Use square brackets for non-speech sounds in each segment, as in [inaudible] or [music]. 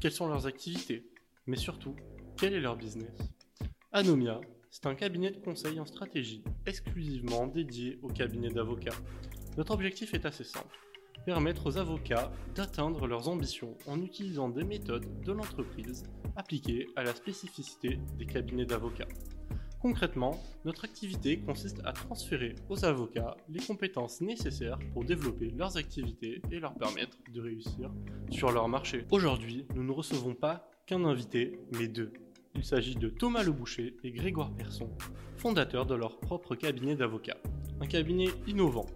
Quelles sont leurs activités Mais surtout, quel est leur business Anomia, c'est un cabinet de conseil en stratégie exclusivement dédié aux cabinets d'avocats. Notre objectif est assez simple permettre aux avocats d'atteindre leurs ambitions en utilisant des méthodes de l'entreprise appliquées à la spécificité des cabinets d'avocats. Concrètement, notre activité consiste à transférer aux avocats les compétences nécessaires pour développer leurs activités et leur permettre de réussir sur leur marché. Aujourd'hui, nous ne recevons pas qu'un invité, mais deux. Il s'agit de Thomas Leboucher et Grégoire Persson, fondateurs de leur propre cabinet d'avocats. Un cabinet innovant.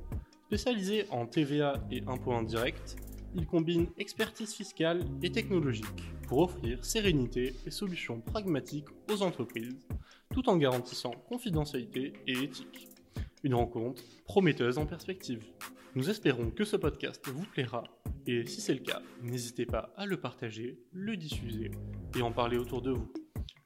Spécialisé en TVA et impôts indirects, il combine expertise fiscale et technologique pour offrir sérénité et solutions pragmatiques aux entreprises tout en garantissant confidentialité et éthique. Une rencontre prometteuse en perspective. Nous espérons que ce podcast vous plaira et si c'est le cas, n'hésitez pas à le partager, le diffuser et en parler autour de vous.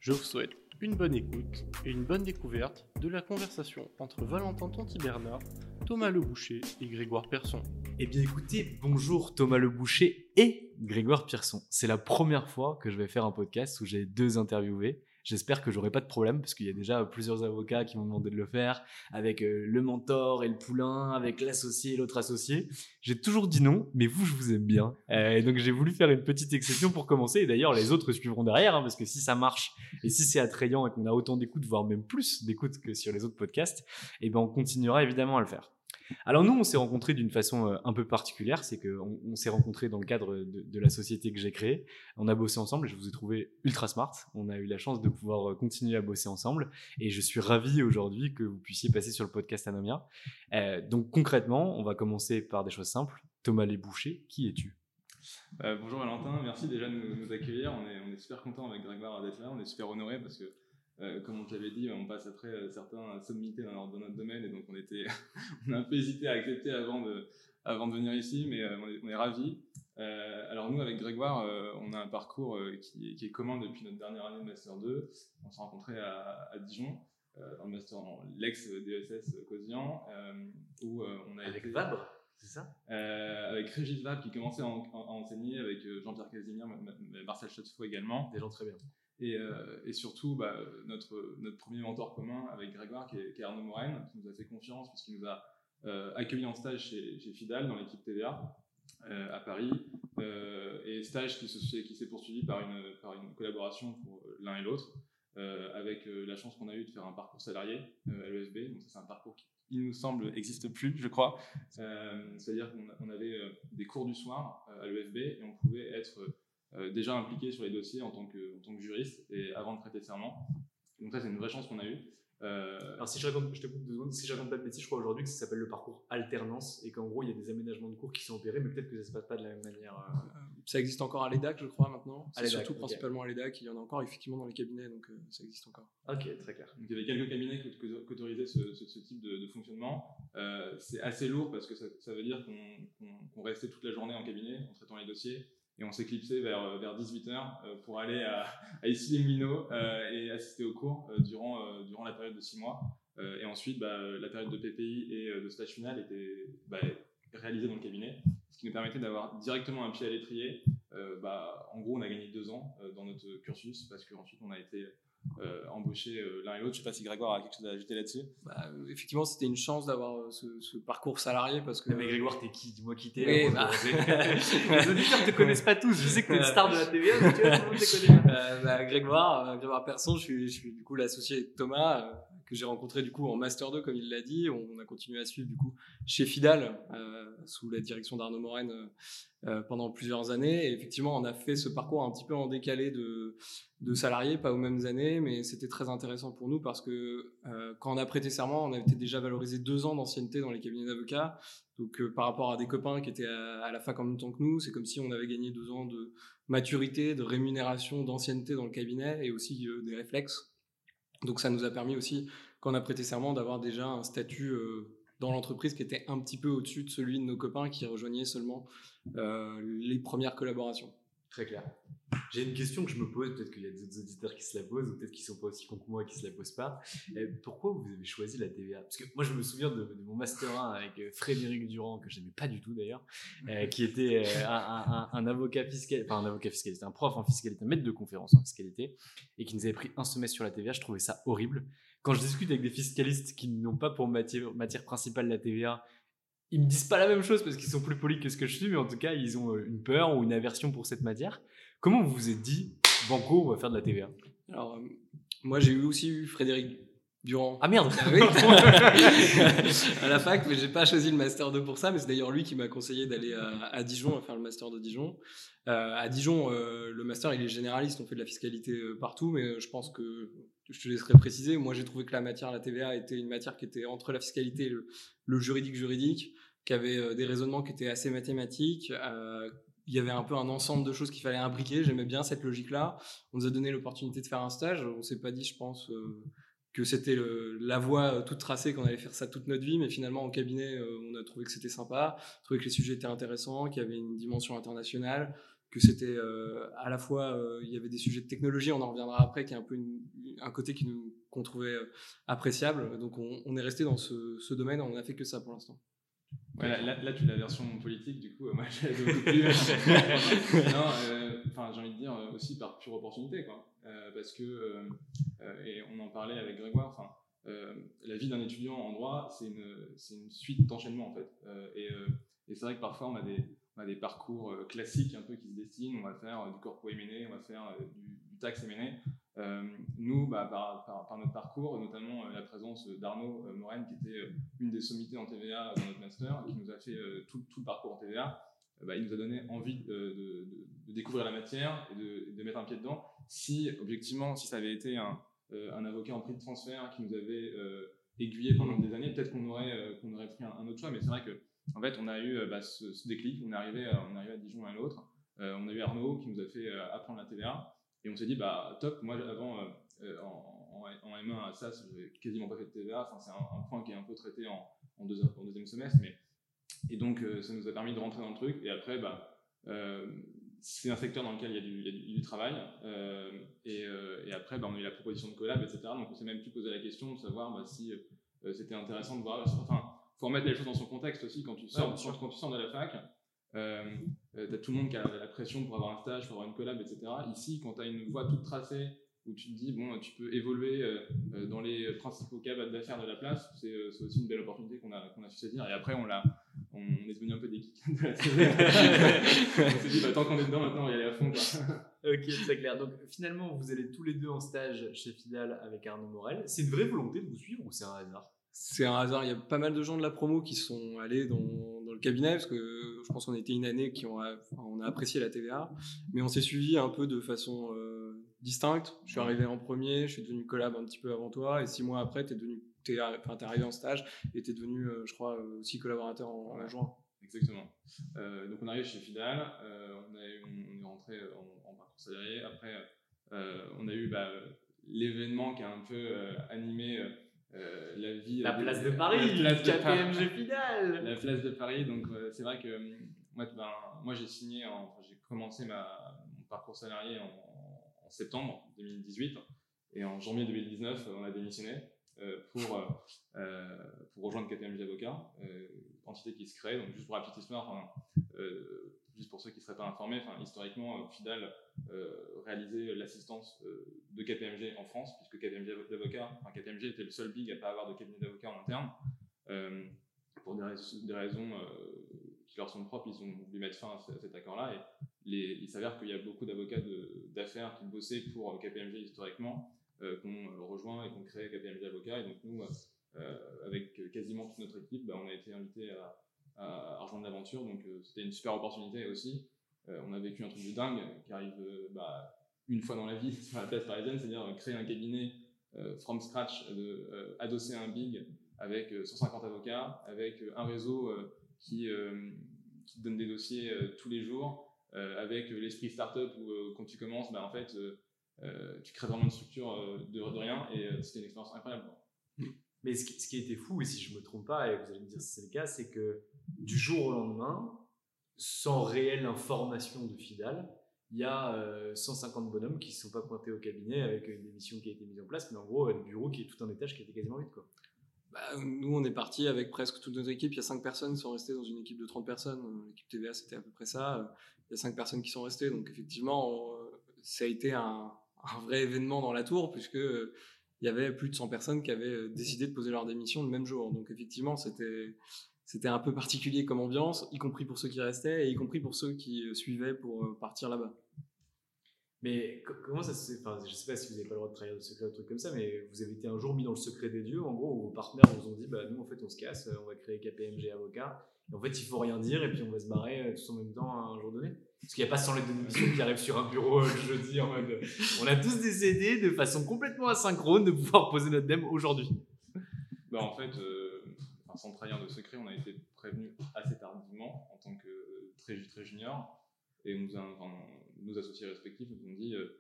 Je vous souhaite une bonne écoute et une bonne découverte de la conversation entre Valentin Tonti-Bernard, Thomas Leboucher et Grégoire Persson. Eh bien écoutez, bonjour Thomas Leboucher et Grégoire Pierson. C'est la première fois que je vais faire un podcast où j'ai deux interviewés. J'espère que j'aurai pas de problème parce qu'il y a déjà plusieurs avocats qui m'ont demandé de le faire avec euh, le mentor et le poulain, avec l'associé et l'autre associé. J'ai toujours dit non, mais vous, je vous aime bien. Euh, et donc j'ai voulu faire une petite exception pour commencer. Et d'ailleurs, les autres suivront derrière hein, parce que si ça marche et si c'est attrayant et qu'on a autant d'écoutes, voire même plus d'écoutes que sur les autres podcasts, eh ben on continuera évidemment à le faire. Alors nous, on s'est rencontrés d'une façon euh, un peu particulière, c'est qu'on on, s'est rencontrés dans le cadre de, la société que j'ai créée. On a bossé ensemble, je vous ai trouvé ultra smart. On a eu la chance de pouvoir euh, continuer à bosser ensemble et je suis ravi aujourd'hui que vous puissiez passer sur le podcast Anomia. Euh, donc concrètement, on va commencer par des choses simples. Thomas Lesboucher, qui es-tu? Bonjour Valentin, merci déjà de nous, accueillir. On est, on est super content avec Grégoire d'être là, on est super honoré parce que euh, comme on te l'avait dit, on passe après euh, certains sommités dans, dans, notre domaine et donc on était, [laughs] on a un peu hésité à accepter avant de, avant de venir ici, mais euh, on est, on est ravis. Alors nous, avec Grégoire, on a un parcours qui, qui, est commun depuis notre dernière année de Master 2. On s'est rencontrés à, à Dijon, dans le Master, l'ex-DSS Cosian, où on a Avec été, Vabre, c'est ça? Avec Régis Vabre qui commençait à, en, à enseigner, avec Jean-Pierre Casimir, Marcel Chateau également. Des gens très bien. Et, euh, et, surtout, bah, notre, premier mentor commun avec Grégoire, qui est, Arnaud Morène, qui nous a fait confiance puisqu'il nous a euh, accueillis en stage chez, Fidal dans l'équipe TVA euh, à Paris. et stage qui s'est poursuivi par une, collaboration pour l'un et l'autre. avec la chance qu'on a eu de faire un parcours salarié à l'ESB. Donc c'est un parcours qui, il nous semble, n'existe plus, je crois. C'est-à-dire qu'on avait des cours du soir à l'ESB et on pouvait être déjà impliqué sur les dossiers en tant que, en tant que juriste et avant de prêter serment. Donc ça, c'est une vraie chance qu'on a eue. Euh, Alors si je raconte, je te coupe deux secondes, si je raconte pas de bêtises, je crois aujourd'hui que ça s'appelle le parcours alternance et qu'en gros il y a des aménagements de cours qui sont opérés, mais peut-être que ça se passe pas de la même manière. Euh. Ça existe encore à l'EDAC, je crois maintenant. C'est surtout principalement à l'EDAC, il y en a encore effectivement dans les cabinets, donc euh, ça existe encore. Ok, très clair. Donc, il y avait quelques cabinets qui, autorisaient ce, ce, type de, fonctionnement. c'est assez lourd parce que ça, ça veut dire qu'on restait toute la journée en cabinet en traitant les dossiers et on s'éclipsait vers, euh, vers 18h euh, pour aller à, à issy les euh, et assister aux cours durant, durant la période de 6 mois. et ensuite, bah, la période de PPI et de stage final était bah, réalisée dans le cabinet, ce qui nous permettait d'avoir directement un pied à l'étrier. bah, en gros, on a gagné deux ans dans notre cursus parce qu'ensuite, on a été euh, embaucher euh, l'un et l'autre. Je ne sais pas si Grégoire a quelque chose à ajouter là-dessus. Bah, euh, effectivement, c'était une chance d'avoir ce, parcours salarié parce que. mais Grégoire, t'es qui? Dis-moi qui t'es. Bah... [laughs] Les auditeurs ne te connaissent pas tous. Je sais que t'es une star de la TVA, mais tu vois, tout le monde te connaît. [laughs] Bah, Grégoire, Grégoire Persson, je suis, je suis du coup l'associé de Thomas que j'ai rencontré du coup en Master 2 comme il l'a dit. On a continué à suivre du coup chez Fidal sous la direction d'Arnaud Morène pendant plusieurs années. Et effectivement, on a fait ce parcours un petit peu en décalé de, salariés, pas aux mêmes années, mais c'était très intéressant pour nous parce que euh, quand on a prêté serment, on avait déjà valorisé deux ans d'ancienneté dans les cabinets d'avocats. Donc euh, par rapport à des copains qui étaient à, la fac en même temps que nous, c'est comme si on avait gagné deux ans de maturité, de rémunération, d'ancienneté dans le cabinet et aussi euh, des réflexes. Donc ça nous a permis aussi, quand on a prêté serment, d'avoir déjà un statut dans l'entreprise qui était un petit peu au-dessus de celui de nos copains qui rejoignaient seulement les premières collaborations. Très clair. J'ai une question que je me pose, peut-être qu'il y a d'autres auditeurs qui se la posent, ou peut-être qu'ils sont pas aussi cons que moi et qui se la posent pas. Euh, pourquoi vous avez choisi la TVA Parce que moi, je me souviens de, mon master 1 avec euh, Frédéric Durand, que je n'aimais pas du tout d'ailleurs, euh, qui était un, avocat fiscal, enfin un avocat fiscaliste, un prof en fiscalité, un maître de conférence en fiscalité, et qui nous avait pris un semestre sur la TVA. Je trouvais ça horrible. Quand je discute avec des fiscalistes qui n'ont pas pour matière, matière principale la TVA, ils me disent pas la même chose parce qu'ils sont plus polis que ce que je suis, mais en tout cas, ils ont une peur ou une aversion pour cette matière. Comment vous vous êtes dit, Banco, on va faire de la TVA Alors, euh, moi, j'ai eu aussi eu Frédéric Durand. Ah merde ah, oui. [laughs] À la fac, mais j'ai pas choisi le Master 2 pour ça, mais c'est d'ailleurs lui qui m'a conseillé d'aller à, Dijon, à faire le Master de Dijon. Euh, à Dijon, euh, le Master, il est généraliste, on fait de la fiscalité partout, mais je pense que je te laisserai préciser. Moi, j'ai trouvé que la matière, la TVA, était une matière qui était entre la fiscalité et le, juridique juridique, qui avait des raisonnements qui étaient assez mathématiques, il y avait un peu un ensemble de choses qu'il fallait imbriquer. J'aimais bien cette logique-là. On nous a donné l'opportunité de faire un stage. On s'est pas dit, je pense, euh, que c'était la voie euh, toute tracée, qu'on allait faire ça toute notre vie. Mais finalement, en cabinet, euh, on a trouvé que c'était sympa, trouvé que les sujets étaient intéressants, qu'il y avait une dimension internationale, que c'était à la fois, il y avait des sujets de technologie, on en reviendra après, qui est un peu un côté qui nous, qu'on trouvait appréciable. Donc on, est resté dans ce, ce domaine, on n'a fait que ça pour l'instant. Ouais, là, là, tu as la version politique, du coup, moi [laughs] j'ai beaucoup plus. [laughs] non, euh, enfin, j'ai envie de dire euh, aussi par pure opportunité, quoi. Euh, parce que, et on en parlait avec Grégoire, enfin, la vie d'un étudiant en droit, c'est une, une, suite d'enchaînements, en fait. et, c'est vrai que parfois, on a des, a des parcours classiques un peu qui se dessinent. On va faire du corpo M&A, on va faire du, du taxe M&A. Euh, nous, bah, par, notre parcours, notamment euh, la présence d'Arnaud euh, Morène, qui était une des sommités en TVA dans notre master, qui nous a fait tout, le parcours en TVA, bah, il nous a donné envie de, découvrir la matière et de, mettre un pied dedans. Si, objectivement, si ça avait été un, avocat en prix de transfert qui nous avait aiguillé pendant des années, peut-être qu'on aurait, qu'on aurait pris un, autre choix, mais c'est vrai que en fait, on a eu bah, ce, déclic, on est arrivé, on est à Dijon l'un à l'autre, on a eu Arnaud qui nous a fait apprendre la TVA, et on s'est dit, bah top, moi avant, euh, euh, en, en, M1 à SAS, j'ai quasiment pas fait de TVA, enfin, c'est un, point qui est un peu traité en, en, deuxième semestre, mais et donc euh, ça nous a permis de rentrer dans le truc, et après, bah, c'est un secteur dans lequel il y a du, il y a du, travail, et, et, après, bah, on a eu la proposition de collab, etc. Donc on s'est même pu poser la question de savoir bah, si c'était intéressant de voir, enfin, faut remettre les choses dans son contexte aussi quand tu sors, quand tu sors de la fac. Euh, euh, tu as tout le monde qui a la pression pour avoir un stage, pour avoir une collab, etc. Ici, quand tu as une voie toute tracée où tu te dis, bon, tu peux évoluer euh, dans les principaux cas d'affaires de la place, c'est aussi une belle opportunité qu'on a, qu'on a su saisir. Et après, on l'a, on, est devenu un peu des geeks de la TVA. [laughs] on s'est dit, bah, tant qu'on est dedans, maintenant, on va y aller à fond. Quoi. ok, c'est clair. Donc finalement, vous allez tous les deux en stage chez Fidal avec Arnaud Morel. C'est une vraie volonté de vous suivre ou c'est un hasard? C'est un hasard. Il y a pas mal de gens de la promo qui sont allés dans, dans le cabinet parce que je pense qu'on était une année qui ont, on a apprécié la TVA, mais on s'est suivi un peu de façon euh, distincte. Je suis arrivé en premier, je suis devenu collab un petit peu avant toi, et six mois après, tu es devenu, es, enfin, es arrivé en stage et tu es devenu, euh, je crois, euh, aussi collaborateur en, en juin. Exactement. donc on arrive chez Fidal, on, on, est rentré en, en parcours salarié. Après, on a eu bah, l'événement qui a un peu animé euh, la vie. La place de Paris, la place KPMG Fidal. La place de Paris, donc euh, c'est vrai que euh, moi, ben, moi j'ai signé, j'ai commencé ma, mon parcours salarié en, en, septembre 2018 et en janvier 2019 on a démissionné pour, pour rejoindre KPMG Avocat, entité qui se crée. Donc juste pour la petite histoire, juste pour ceux qui ne seraient pas informés, historiquement, Fidal euh, réalisait l'assistance euh, de KPMG en France, puisque KPMG KPMG était le seul big à ne pas avoir de cabinet d'avocat en interne. Euh, pour des, raisons qui leur sont propres, ils ont voulu mettre fin à, cet accord-là. Et il s'avère qu'il y a beaucoup d'avocats d'affaires qui bossaient pour KPMG historiquement, qu'on rejoint et qu'on crée KPMG Avocat. Et donc nous, avec quasiment toute notre équipe, bah, on a été invités à, à, rejoindre l'aventure. Donc c'était une super opportunité aussi. on a vécu un truc de dingue qui arrive bah, une fois dans la vie [laughs] sur la place parisienne, c'est-à-dire créer un cabinet from scratch, de, adosser un big avec 150 avocats, avec un réseau qui, qui donne des dossiers tous les jours, avec l'esprit startup où quand tu commences, bah, en fait, tu crées vraiment une structure de, rien et c'était une expérience incroyable. [laughs] Mais ce qui, ce qui, était fou, et si je ne me trompe pas, et vous allez me dire si c'est le cas, c'est que du jour au lendemain, sans réelle information de Fidal, il y a 150 euh, bonhommes qui ne sont pas pointés au cabinet avec une émission qui a été mise en place, mais en gros, le bureau qui est tout un étage qui était quasiment vide. Quoi. Bah, nous, on est parti avec presque toute notre équipe. Il y a 5 personnes qui sont restées dans une équipe de 30 personnes. L'équipe TVA, c'était à peu près ça. Il y a 5 personnes qui sont restées. Donc, effectivement, ça a été un, un, vrai événement dans la tour, puisque il y avait plus de 100 personnes qui avaient décidé de poser leur démission le même jour. Donc, effectivement, c'était c'était un peu particulier comme ambiance, y compris pour ceux qui restaient et y compris pour ceux qui euh, suivaient pour euh, partir là-bas. Mais comment ça se enfin, Je sais pas si vous n'avez pas le droit de trahir de secret, un truc comme ça, mais vous avez été un jour mis dans le secret des dieux. En gros, vos partenaires vous ont dit bah, nous, en fait, on se casse, on va créer KPMG Avocat. En fait, il faut rien dire et puis on va se barrer euh, tous en même temps un jour donné. Parce qu'il n'y a pas 100 lettres de démission qui arrivent sur un bureau le jeudi en mode on a tous décidé de façon complètement asynchrone de pouvoir poser notre dème aujourd'hui. Bah, en fait, sans trahir de secret, on a été prévenu assez tardivement en tant que très, très junior. Et nos associés respectifs nous ont dit euh,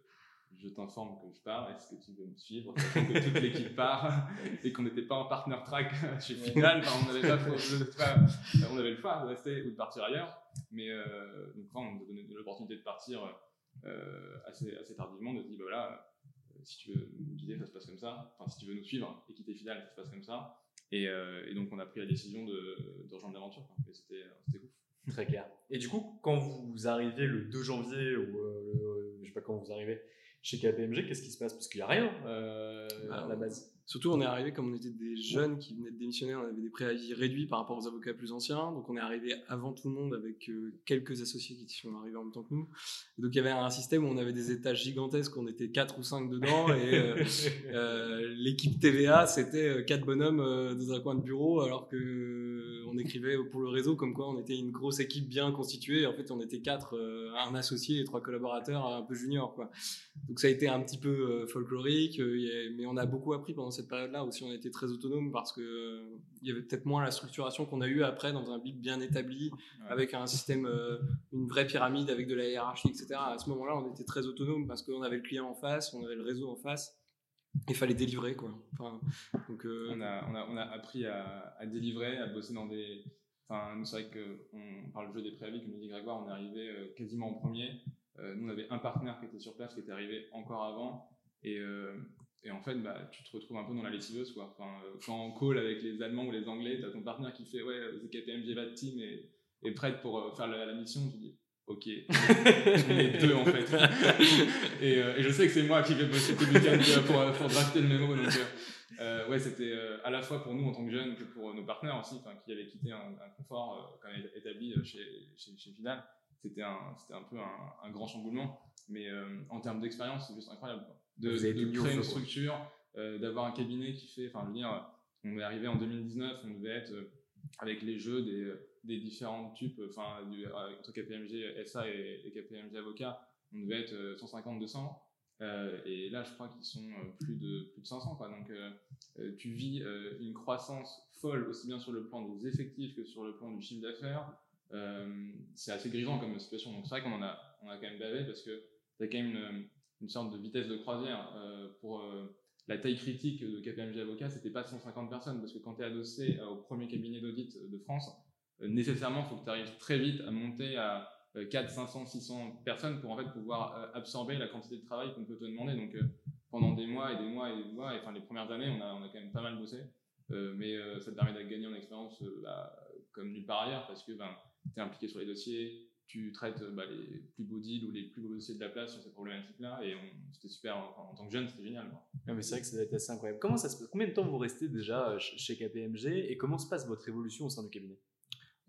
Je t'informe que je pars, est-ce que tu veux me suivre que toute l'équipe part [laughs] et qu'on n'était pas en partner track [laughs] chez Final. on n'avait pas, [laughs] on avait le choix de rester ou de partir ailleurs. Mais euh, donc, on nous a donné l'opportunité de partir euh, assez, assez tardivement, de se dire bah, voilà, si tu veux nous guider, ça se passe comme ça. Enfin, si tu veux nous suivre et quitter Final, ça se passe comme ça. Euh, et, donc, on a pris la décision de, de rejoindre l'aventure. C'était cool. Très clair. Et du coup, quand vous arrivez le 2 janvier, ou euh, je sais pas quand vous arrivez chez KPMG, qu'est-ce qui se passe? Parce qu'il n'y a rien euh, à la base. Surtout, on est arrivé comme on était des jeunes qui venaient de démissionner, on avait des préavis réduits par rapport aux avocats plus anciens. Donc, on est arrivé avant tout le monde avec euh, quelques associés qui sont arrivés en même temps que nous. donc, il y avait un système où on avait des étages gigantesques, on était 4 ou 5 dedans. Et euh, [laughs] euh, l'équipe TVA, c'était 4 bonhommes dans un coin de bureau, alors que on écrivait pour le réseau comme quoi on était une grosse équipe bien constituée. En fait, on était 4, un associé et 3 collaborateurs un peu juniors. Quoi. Donc, ça a été un petit peu folklorique, mais on a beaucoup appris pendant cette période-là aussi, on était très autonome parce que euh, il y avait peut-être moins la structuration qu'on a eu après dans un big bien établi, avec un système, euh, une vraie pyramide avec de la hiérarchie, etc. À ce moment-là, on était très autonome parce qu'on avait le client en face, on avait le réseau en face. Il fallait délivrer quoi. Enfin, donc, euh, on, a, on, a, on, a, appris à, à, délivrer, à bosser dans des. Enfin, nous c'est vrai qu'on parle du jeu des préavis, comme dit Grégoire, on est arrivé quasiment en premier. nous on avait un partenaire qui était sur place, qui était arrivé encore avant, et, et en fait, bah, tu te retrouves un peu dans la lessiveuse. Quoi. Enfin, euh, quand en call avec les Allemands ou les Anglais, tu as ton partenaire qui fait Ouais, KPMG va team et est prête pour euh, faire la, mission. Tu dis Ok, on est deux en fait. et, euh, et, je sais que c'est moi qui vais bosser tout le week-end pour, pour drafter le mémo. Donc ouais, c'était à la fois pour nous en tant que jeunes que pour nos partenaires aussi, qui avaient quitté un, confort quand établi chez, chez, chez. C'était un peu un, grand chamboulement. Mais en termes d'expérience, c'est juste incroyable. De, de créer une structure, d'avoir un cabinet qui fait. Enfin, je veux dire, on est arrivé en 2019, on devait être avec les jeux des, des différents types, enfin, entre KPMG SA et, et KPMG Avocat, on devait être 150-200. Euh, et là, je crois qu'ils sont euh, plus de, plus de 500. Quoi. Donc, euh, tu vis une croissance folle, aussi bien sur le plan des effectifs que sur le plan du chiffre d'affaires. c'est assez grisant comme situation. Donc, c'est vrai qu'on en a, on a quand même bavé parce que tu as quand même une, une, sorte de vitesse de croisière. pour la taille critique de KPMG Avocat, c'était pas 150 personnes parce que quand tu es adossé au premier cabinet d'audit de France, nécessairement, il faut que tu arrives très vite à monter à 4, 500, 600 personnes pour en fait pouvoir euh, absorber la quantité de travail qu'on peut te demander. Donc euh, pendant des mois et des mois et des mois, et enfin les premières années, on a, on a quand même pas mal bossé. Euh, mais ça te permet de gagner en expérience bah, comme nulle part ailleurs parce que ben, tu es impliqué sur les dossiers, tu traites bah, les plus beaux deals ou les plus beaux dossiers de la place sur ces problématiques-là. Et c'était super, en, tant que jeune, c'était génial. mais c'est vrai que ça doit être assez incroyable. Comment ça se passe? Combien de temps vous restez déjà chez KPMG et comment se passe votre évolution au sein du cabinet?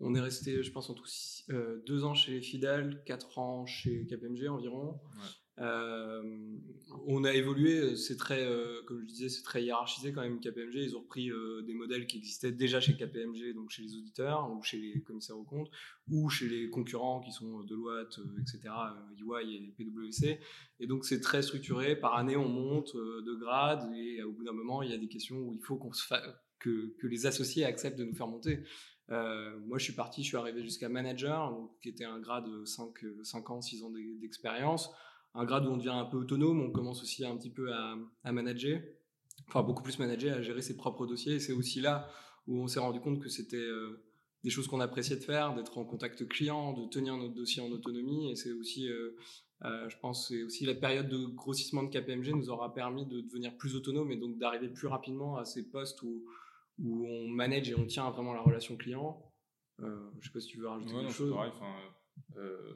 On est resté, je pense, en tout euh, deux ans chez Fidal, quatre ans chez KPMG environ. Euh, on a évolué, c'est très, euh, comme je disais, c'est très hiérarchisé quand même. KPMG, ils ont repris des modèles qui existaient déjà chez KPMG, donc chez les auditeurs ou chez les commissaires aux comptes, ou chez les concurrents qui sont Deloitte, etc., EY et PwC. Et donc c'est très structuré. Par année, on monte de grade et au bout d'un moment, il y a des questions où il faut que, les associés acceptent de nous faire monter. Euh, moi, je suis parti, je suis arrivé jusqu'à manager, qui était un grade de 5, 5 ans, 6 ans d'expérience. Un grade où on devient un peu autonome, on commence aussi un petit peu à, manager, enfin beaucoup plus manager, à gérer ses propres dossiers. Et c'est aussi là où on s'est rendu compte que c'était euh, des choses qu'on appréciait de faire, d'être en contact client, de tenir notre dossier en autonomie. Et c'est aussi, euh, je pense, c'est aussi la période de grossissement de KPMG nous aura permis de devenir plus autonome et donc d'arriver plus rapidement à ces postes où où on manage et on tient vraiment la relation client. Euh, je sais pas si tu veux rajouter quelque chose. Pareil, euh,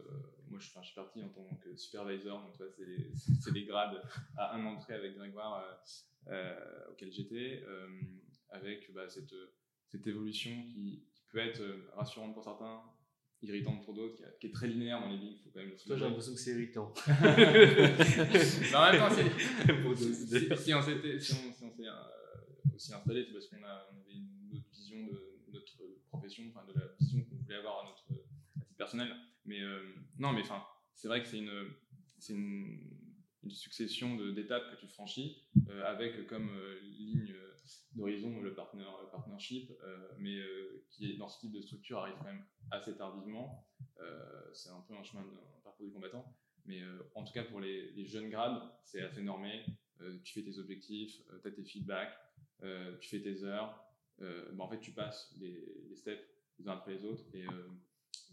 moi, je, je, suis parti en tant que supervisor, donc c'est les, grades à un entrée avec Grégoire euh, euh, auquel j'étais, avec bah, cette, cette, évolution qui, peut être rassurante pour certains, irritante pour d'autres, qui, est très linéaire dans les. Faut quand même Toi, j'ai l'impression que c'est irritant. non, [laughs] en même temps, si, [laughs] si, on s'était, si aussi installé, c'est parce qu'on avait une autre vision de notre profession, enfin de la vision qu'on voulait avoir à notre à titre personnel. Mais euh, non, mais enfin, c'est vrai que c'est une, c'est une, succession d'étapes que tu franchis euh, avec comme euh, ligne d'horizon le, partner, partnership, mais qui dans ce type de structure arrive quand même assez tardivement. c'est un peu un chemin d'un parcours du combattant. Mais en tout cas, pour les, les jeunes grades, c'est assez normé. tu fais tes objectifs, tu as tes feedbacks, euh, tu fais tes heures, euh, bah, en fait, tu passes les, steps les uns après les autres et,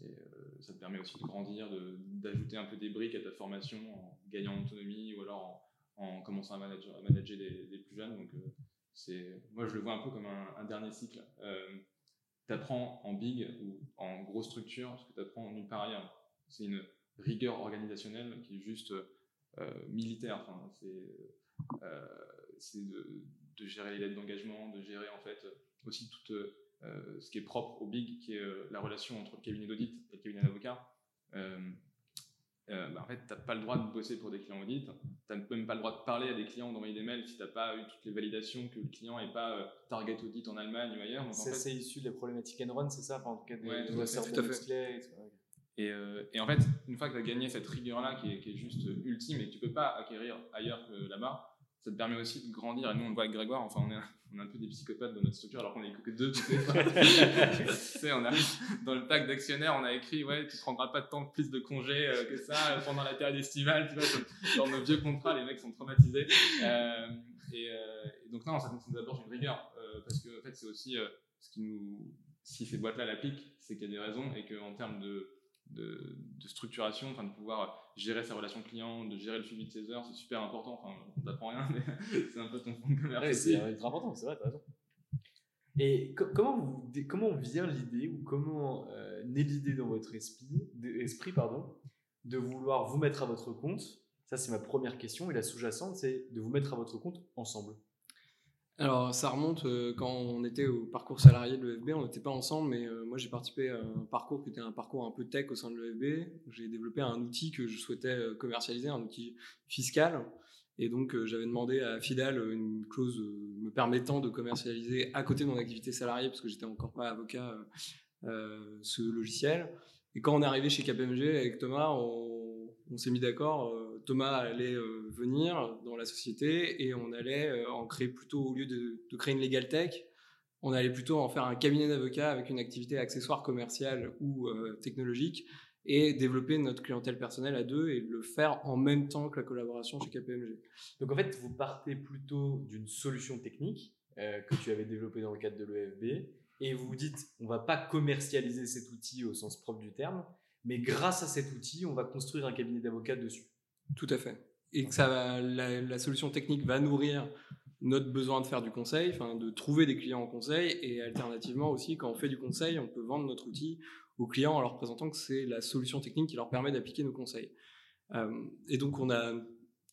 euh, ça te permet aussi de grandir, d'ajouter un peu des briques à ta formation en gagnant en autonomie ou alors en, commençant à manager, les, plus jeunes. Donc, c'est, moi, je le vois un peu comme un, dernier cycle. tu apprends en big ou en grosse structure ce que tu apprends nulle part ailleurs. C'est une rigueur organisationnelle qui est juste militaire. Enfin, c'est, de, de gérer les lettres d'engagement, de gérer en fait aussi tout euh, ce qui est propre au big, qui est euh, la relation entre le cabinet d'audit et le cabinet d'avocat. Euh, bah, en fait, tu n'as pas le droit de bosser pour des clients audit, tu n'as même pas le droit de parler à des clients, d'envoyer des mails si tu n'as pas eu toutes les validations que le client n'est pas target audit en Allemagne ou ailleurs. Ça, c'est issu des problématiques Enron, c'est ça enfin, En tout cas, des, ouais, tout, fait. Et, et, en fait, une fois que tu as gagné cette rigueur-là qui est, qui est, juste ultime et que tu peux pas acquérir ailleurs que là-bas, ça te permet aussi de grandir. Et nous, on le voit avec Grégoire, enfin, on est, on est un peu des psychopathes dans notre structure, alors qu'on est que deux. [laughs] On a, dans le pack d'actionnaires, on a écrit Ouais, tu prendras pas de temps plus de congés euh, que ça euh, pendant la période estivale. Tu vois, dans nos vieux contrats, les mecs sont traumatisés. Euh, et, donc, non, ça, nous apporte une rigueur. parce que, en fait, c'est aussi ce qui nous. Si ces boîtes-là l'appliquent, c'est qu'il y a des raisons et qu'en termes de de, structuration, enfin de pouvoir gérer sa relation client, de gérer le suivi de ses heures, c'est super important. Enfin, on t'apprend rien, mais [laughs] c'est un peu ton fond de commerce. c'est important, c'est vrai, t'as raison. Et comment, vous, comment vient l'idée ou comment euh, naît l'idée dans votre esprit, esprit pardon, de vouloir vous mettre à votre compte? Ça, c'est ma première question. Et la sous-jacente, c'est de vous mettre à votre compte ensemble. Alors, ça remonte euh, quand on était au parcours salarié de l'EFB, on n'était pas ensemble, mais euh, moi j'ai participé à un parcours qui était un parcours un peu tech au sein de l'EFB. J'ai développé un outil que je souhaitais euh, commercialiser, un outil fiscal. Et donc, j'avais demandé à Fidal une clause me permettant de commercialiser à côté de mon activité salariée, parce que j'étais encore pas avocat, ce logiciel. Et quand on est arrivé chez KPMG avec Thomas, on, s'est mis d'accord Thomas allait euh, venir dans la société et on allait euh, en créer plutôt, au lieu de, créer une legal tech, on allait plutôt en faire un cabinet d'avocats avec une activité accessoire commerciale ou euh, technologique et développer notre clientèle personnelle à deux et le faire en même temps que la collaboration chez KPMG. Donc en fait, vous partez plutôt d'une solution technique que tu avais développée dans le cadre de l'EFB et vous vous dites, on va pas commercialiser cet outil au sens propre du terme, mais grâce à cet outil, on va construire un cabinet d'avocats dessus. Tout à fait. Et que la, solution technique va nourrir notre besoin de faire du conseil, enfin de trouver des clients en conseil, et alternativement aussi, quand on fait du conseil, on peut vendre notre outil aux clients en leur présentant que c'est la solution technique qui leur permet d'appliquer nos conseils. Euh, et donc on a,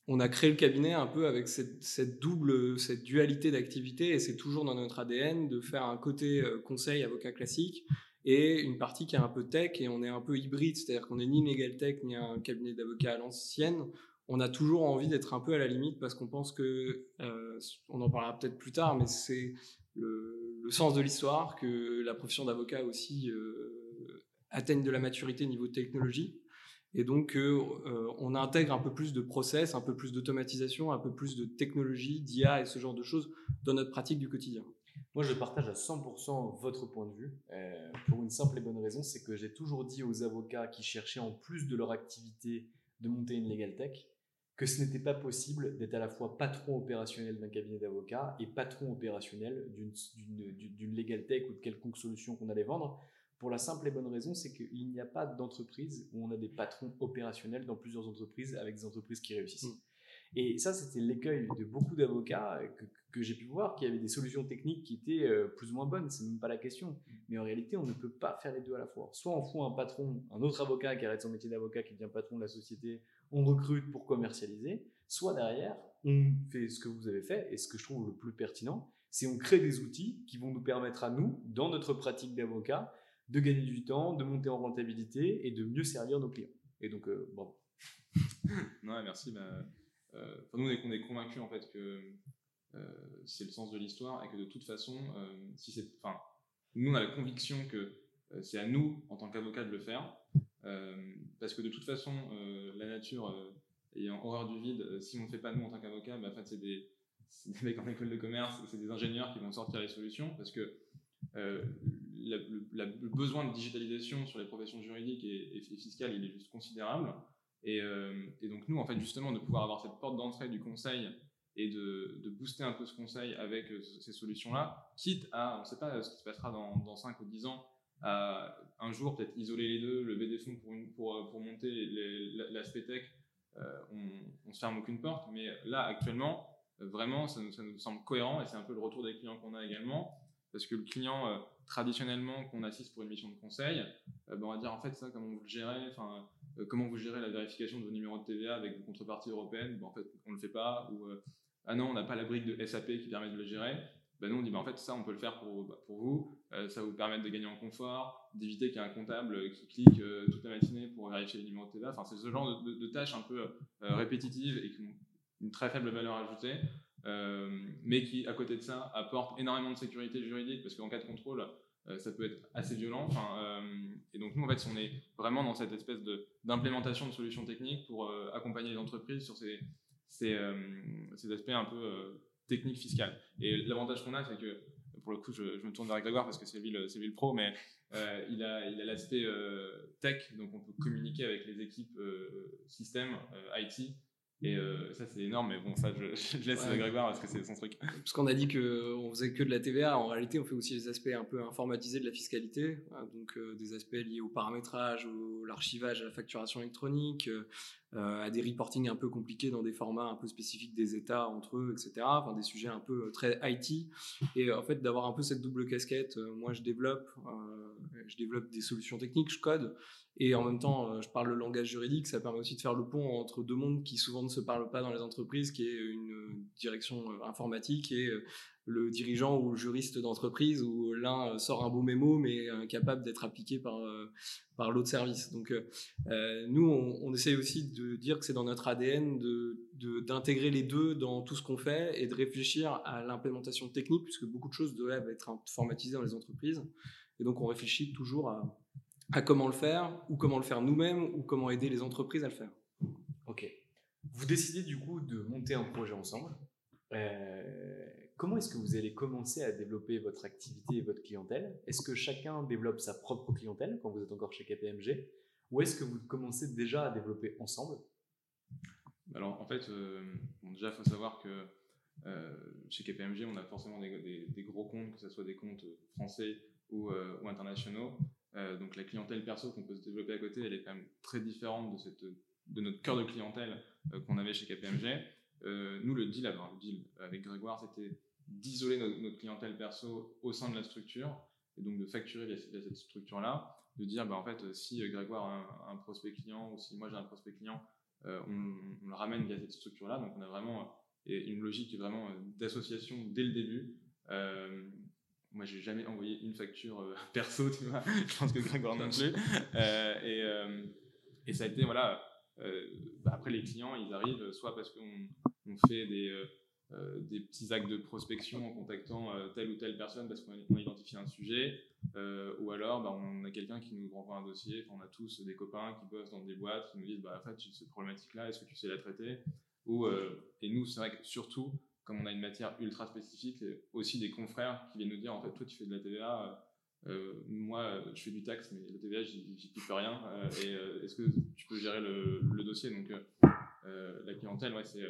on a créé le cabinet un peu avec cette, double, cette dualité d'activité, et c'est toujours dans notre ADN de faire un côté euh, conseil avocat classique, et une partie qui est un peu tech et on est un peu hybride, c'est-à-dire qu'on n'est ni legal tech ni un cabinet d'avocats à l'ancienne. On a toujours envie d'être un peu à la limite parce qu'on pense que, euh, on en parlera peut-être plus tard, mais c'est le, sens de l'histoire que la profession d'avocat aussi euh, atteigne de la maturité niveau technologie. Et donc, euh, on intègre un peu plus de process, un peu plus d'automatisation, un peu plus de technologie, d'IA et ce genre de choses dans notre pratique du quotidien. Moi, je partage à 100% votre point de vue, euh, pour une simple et bonne raison, c'est que j'ai toujours dit aux avocats qui cherchaient en plus de leur activité de monter une legal tech, que ce n'était pas possible d'être à la fois patron opérationnel d'un cabinet d'avocats et patron opérationnel d'une legal tech ou de quelconque solution qu'on allait vendre. Pour la simple et bonne raison, c'est qu'il n'y a pas d'entreprise où on a des patrons opérationnels dans plusieurs entreprises avec des entreprises qui réussissent. Mm. Et ça, c'était l'écueil de beaucoup d'avocats que, que j'ai pu voir, qui avaient des solutions techniques qui étaient euh, plus ou moins bonnes, c'est même pas la question. Mais en réalité, on ne peut pas faire les deux à la fois. Soit on fout un patron, un autre avocat qui arrête son métier d'avocat, qui devient patron de la société, on recrute pour commercialiser, soit derrière, on fait ce que vous avez fait, et ce que je trouve le plus pertinent, c'est on crée des outils qui vont nous permettre à nous, dans notre pratique d'avocat, de gagner du temps, de monter en rentabilité et de mieux servir nos clients. Et donc, euh, bon. [laughs] non, merci. Bah, euh, nous, on est, on est convaincus en fait que euh, c'est le sens de l'histoire et que de toute façon, euh, si c'est, enfin, nous on a la conviction que c'est à nous en tant qu'avocat de le faire, parce que de toute façon, la nature ayant horreur du vide, si on ne fait pas nous en tant qu'avocat, bah, en fait c'est des, des mecs en école de commerce, c'est des ingénieurs qui vont sortir les solutions, parce que le, besoin de digitalisation sur les professions juridiques et, fiscales, il est juste considérable. Et, et, donc nous, en fait, justement, de pouvoir avoir cette porte d'entrée du conseil et de, booster un peu ce conseil avec euh, ces solutions-là, quitte à, on ne sait pas ce qui se passera dans, dans 5 ou 10 ans, à un jour peut-être isoler les deux, lever des fonds pour, pour, euh, monter l'aspect tech, euh, on, ne se ferme aucune porte, mais là actuellement, vraiment, ça nous, ça nous, semble cohérent et c'est un peu le retour des clients qu'on a également, parce que le client, traditionnellement, qu'on assiste pour une mission de conseil, ben, on va dire en fait ça, comment vous gérez, enfin, comment vous gérez la vérification de vos numéros de TVA avec vos contreparties européennes, ben, en fait, on le fait pas, ou ah non, on n'a pas la brique de SAP qui permet de le gérer. Ben nous, on dit, ben en fait, ça, on peut le faire pour, pour vous. Euh, ça vous permettre de gagner en confort, d'éviter qu'il y ait un comptable qui clique euh, toute la matinée pour vérifier les numéros de TVA. Enfin, c'est ce genre de, tâches un peu euh, répétitives et qui ont une très faible valeur ajoutée, mais qui, à côté de ça, apportent énormément de sécurité juridique parce qu'en cas de contrôle, ça peut être assez violent. Enfin, et donc, nous, en fait, on est vraiment dans cette espèce d'implémentation de, solutions techniques pour accompagner les entreprises sur ces euh, ces aspects un peu euh, techniques fiscales. Et l'avantage qu'on a, c'est que, pour le coup, je, me tourne vers Grégoire parce que c'est lui, le pro, mais euh, il a il a l'aspect tech, donc on peut communiquer avec les équipes système, IT, et euh, ça, c'est énorme, mais bon, ça, je, [laughs] je laisse ouais. Grégoire parce que c'est son truc. Parce qu'on a dit qu'on faisait que de la TVA. En réalité, on fait aussi les aspects un peu informatisés de la fiscalité. Hein, donc, euh, des aspects liés au paramétrage, au l'archivage, à la facturation électronique, euh, à des reporting un peu compliqués dans des formats un peu spécifiques des États entre eux, etc. Enfin, des sujets un peu très IT. Et en fait, d'avoir un peu cette double casquette, moi, je développe, je développe des solutions techniques, je code. Et en même temps, euh, je parle le langage juridique, ça permet aussi de faire le pont entre deux mondes qui souvent ne se parlent pas dans les entreprises, qui est une direction euh, informatique et le dirigeant ou le juriste d'entreprise où l'un sort un beau mémo mais incapable d'être appliqué par, par l'autre service. Donc nous, on, essaye aussi de dire que c'est dans notre ADN d'intégrer de, les deux dans tout ce qu'on fait et de réfléchir à l'implémentation technique puisque beaucoup de choses doivent être informatisées dans les entreprises. Et donc on réfléchit toujours à, à comment le faire ou comment le faire nous-mêmes ou comment aider les entreprises à le faire. Ok. Vous décidez du coup de monter un projet ensemble. Euh, comment est-ce que vous allez commencer à développer votre activité et votre clientèle? Est-ce que chacun développe sa propre clientèle quand vous êtes encore chez KPMG Ou est-ce que vous commencez déjà à développer ensemble? Alors en fait, euh, déjà il faut savoir que euh, chez KPMG, on a forcément des, gros comptes, que ce soit des comptes français ou, ou internationaux. donc la clientèle perso qu'on peut se développer à côté, elle est quand même très différente de, notre cœur de clientèle qu'on avait chez KPMG. Euh, nous, le le deal avec Grégoire, c'était d'isoler notre, clientèle perso au sein de la structure et donc de facturer via, cette structure-là, de dire bah, en fait si Grégoire a un, prospect client ou si moi j'ai un prospect client, euh, on, le ramène via cette structure-là. Donc on a vraiment une logique vraiment d'association dès le début. Euh, moi, j'ai jamais envoyé une facture [laughs] perso, tu vois. Je pense que Grégoire non plus. et, ça a été voilà euh, bah, après, les clients, ils arrivent soit parce qu'on fait des, euh, euh, des petits actes de prospection en contactant telle ou telle personne parce qu'on a identifié un sujet, ou alors bah, on a quelqu'un qui nous renvoie un dossier. on a tous des copains qui bossent dans des boîtes qui nous disent bah, en fait, cette problématique-là, est-ce que tu sais la traiter? Ou, Et nous, c'est vrai que surtout, comme on a une matière ultra spécifique, aussi des confrères qui viennent nous dire en fait, toi, tu fais de la TVA euh, moi, je fais du taxe, mais le TVA, j'y plus rien. Euh, et euh, est-ce que tu peux gérer le, dossier? Donc, la clientèle, ouais, c'est